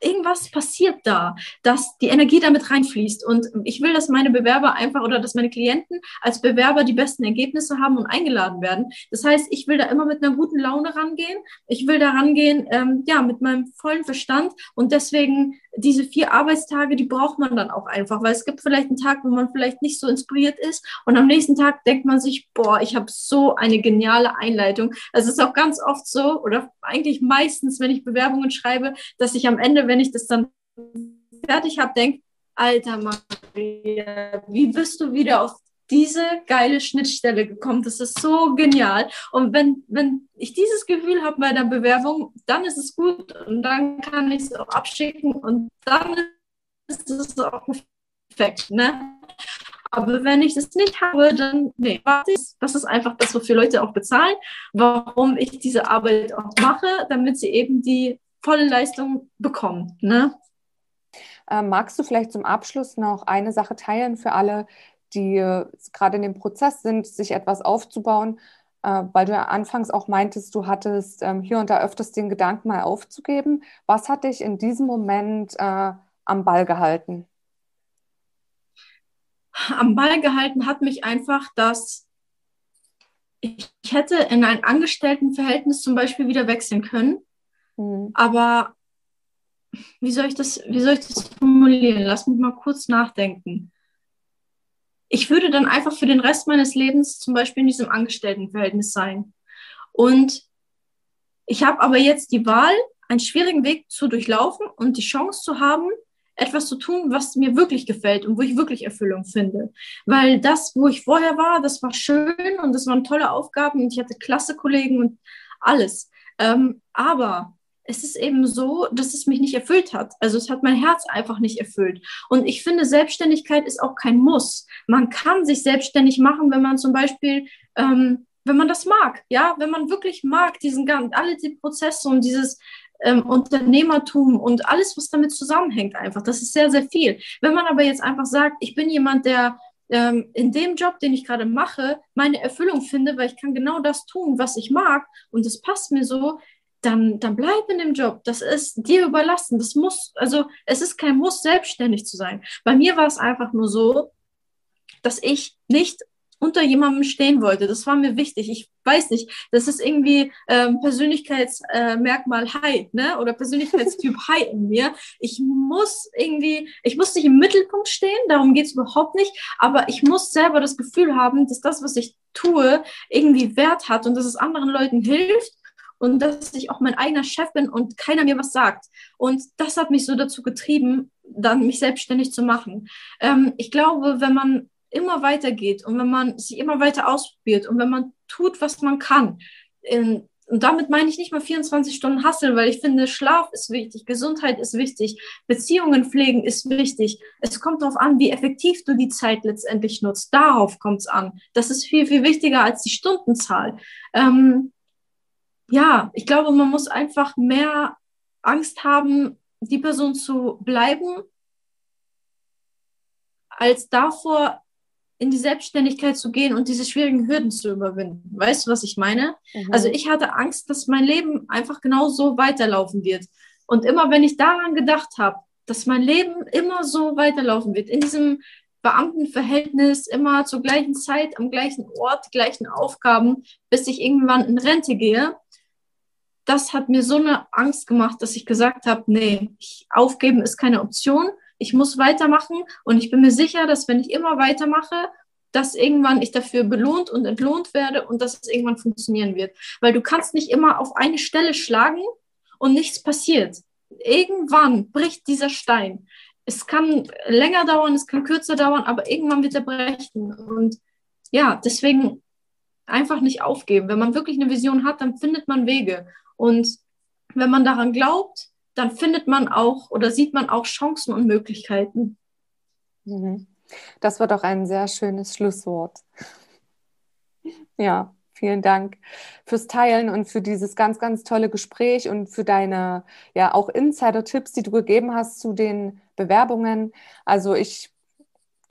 irgendwas passiert da, dass die Energie damit reinfließt. Und ich will, dass meine Bewerber einfach oder dass meine Klienten als Bewerber die besten Ergebnisse haben und eingeladen werden. Das heißt, ich will da immer mit einer guten Laune rangehen. Ich will da rangehen, ähm, ja, mit meinem vollen Verstand. Und deswegen diese vier Arbeitstage, die braucht man dann auch einfach, weil es gibt vielleicht einen Tag, wo man vielleicht nicht so inspiriert ist und am nächsten Tag denkt man sich, boah, ich habe so eine geniale Einleitung. Es ist auch ganz oft so oder eigentlich meistens, wenn ich Bewerbungen schreibe, dass ich am Ende, wenn ich das dann fertig habe, denke, Alter Maria, wie bist du wieder auf diese geile Schnittstelle gekommen. Das ist so genial. Und wenn, wenn ich dieses Gefühl habe bei der Bewerbung, dann ist es gut und dann kann ich es auch abschicken und dann ist es auch perfekt. Ne? Aber wenn ich das nicht habe, dann, nee, das ist einfach das, wofür Leute auch bezahlen, warum ich diese Arbeit auch mache, damit sie eben die volle Leistung bekommen. Ne? Äh, magst du vielleicht zum Abschluss noch eine Sache teilen für alle, die äh, gerade in dem Prozess sind, sich etwas aufzubauen? Äh, weil du ja anfangs auch meintest, du hattest ähm, hier und da öfters den Gedanken mal aufzugeben. Was hat dich in diesem Moment äh, am Ball gehalten? Am Ball gehalten hat mich einfach, dass ich hätte in ein Angestelltenverhältnis zum Beispiel wieder wechseln können. Mhm. Aber wie soll ich das, wie soll ich das formulieren? Lass mich mal kurz nachdenken. Ich würde dann einfach für den Rest meines Lebens zum Beispiel in diesem Angestelltenverhältnis sein. Und ich habe aber jetzt die Wahl, einen schwierigen Weg zu durchlaufen und die Chance zu haben, etwas zu tun, was mir wirklich gefällt und wo ich wirklich Erfüllung finde. Weil das, wo ich vorher war, das war schön und das waren tolle Aufgaben und ich hatte klasse Kollegen und alles. Ähm, aber es ist eben so, dass es mich nicht erfüllt hat. Also es hat mein Herz einfach nicht erfüllt. Und ich finde, Selbstständigkeit ist auch kein Muss. Man kann sich selbstständig machen, wenn man zum Beispiel, ähm, wenn man das mag, ja, wenn man wirklich mag, diesen ganzen, alle die Prozesse und dieses ähm, Unternehmertum und alles, was damit zusammenhängt, einfach. Das ist sehr, sehr viel. Wenn man aber jetzt einfach sagt, ich bin jemand, der ähm, in dem Job, den ich gerade mache, meine Erfüllung finde, weil ich kann genau das tun, was ich mag und es passt mir so, dann, dann bleib in dem Job. Das ist dir überlassen. Das muss, also es ist kein Muss, selbstständig zu sein. Bei mir war es einfach nur so, dass ich nicht unter jemandem stehen wollte. Das war mir wichtig. Ich weiß nicht, das ist irgendwie ähm, Persönlichkeitsmerkmal äh, High, ne? Oder Persönlichkeitstyp High in mir. Ich muss irgendwie, ich muss nicht im Mittelpunkt stehen, darum geht es überhaupt nicht, aber ich muss selber das Gefühl haben, dass das, was ich tue, irgendwie Wert hat und dass es anderen Leuten hilft und dass ich auch mein eigener Chef bin und keiner mir was sagt. Und das hat mich so dazu getrieben, dann mich selbstständig zu machen. Ähm, ich glaube, wenn man immer weitergeht und wenn man sich immer weiter ausprobiert und wenn man tut, was man kann. In, und damit meine ich nicht mal 24 Stunden hasseln, weil ich finde, Schlaf ist wichtig, Gesundheit ist wichtig, Beziehungen pflegen ist wichtig. Es kommt darauf an, wie effektiv du die Zeit letztendlich nutzt. Darauf kommt es an. Das ist viel, viel wichtiger als die Stundenzahl. Ähm, ja, ich glaube, man muss einfach mehr Angst haben, die Person zu bleiben, als davor, in die Selbstständigkeit zu gehen und diese schwierigen Hürden zu überwinden. Weißt du, was ich meine? Mhm. Also ich hatte Angst, dass mein Leben einfach genau so weiterlaufen wird. Und immer wenn ich daran gedacht habe, dass mein Leben immer so weiterlaufen wird, in diesem Beamtenverhältnis, immer zur gleichen Zeit, am gleichen Ort, gleichen Aufgaben, bis ich irgendwann in Rente gehe, das hat mir so eine Angst gemacht, dass ich gesagt habe, nee, aufgeben ist keine Option ich muss weitermachen und ich bin mir sicher, dass wenn ich immer weitermache, dass irgendwann ich dafür belohnt und entlohnt werde und dass es irgendwann funktionieren wird. Weil du kannst nicht immer auf eine Stelle schlagen und nichts passiert. Irgendwann bricht dieser Stein. Es kann länger dauern, es kann kürzer dauern, aber irgendwann wird er brechen. Und ja, deswegen einfach nicht aufgeben. Wenn man wirklich eine Vision hat, dann findet man Wege. Und wenn man daran glaubt, dann findet man auch oder sieht man auch Chancen und Möglichkeiten. Mhm. Das war doch ein sehr schönes Schlusswort. Ja, vielen Dank fürs Teilen und für dieses ganz, ganz tolle Gespräch und für deine ja auch Insider-Tipps, die du gegeben hast zu den Bewerbungen. Also ich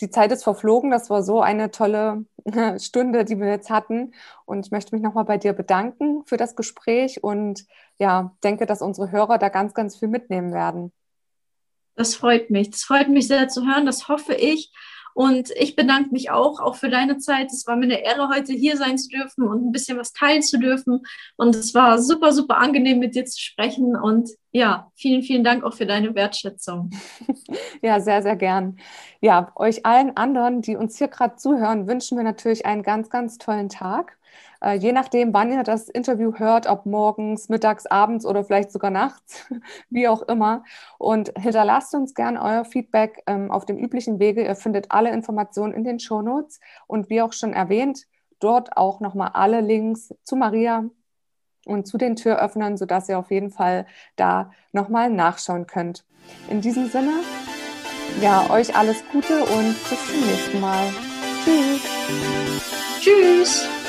die Zeit ist verflogen. Das war so eine tolle Stunde, die wir jetzt hatten. Und ich möchte mich nochmal bei dir bedanken für das Gespräch und ja, denke, dass unsere Hörer da ganz, ganz viel mitnehmen werden. Das freut mich. Das freut mich sehr zu hören. Das hoffe ich. Und ich bedanke mich auch, auch für deine Zeit. Es war mir eine Ehre, heute hier sein zu dürfen und ein bisschen was teilen zu dürfen. Und es war super, super angenehm, mit dir zu sprechen. Und ja, vielen, vielen Dank auch für deine Wertschätzung. Ja, sehr, sehr gern. Ja, euch allen anderen, die uns hier gerade zuhören, wünschen wir natürlich einen ganz, ganz tollen Tag. Äh, je nachdem, wann ihr das Interview hört, ob morgens, mittags, abends oder vielleicht sogar nachts, wie auch immer. Und hinterlasst uns gern euer Feedback ähm, auf dem üblichen Wege. Ihr findet alle Informationen in den Shownotes und wie auch schon erwähnt, dort auch nochmal alle Links zu Maria und zu den Türöffnern, sodass ihr auf jeden Fall da nochmal nachschauen könnt. In diesem Sinne, ja, euch alles Gute und bis zum nächsten Mal. Tschüss. Tschüss.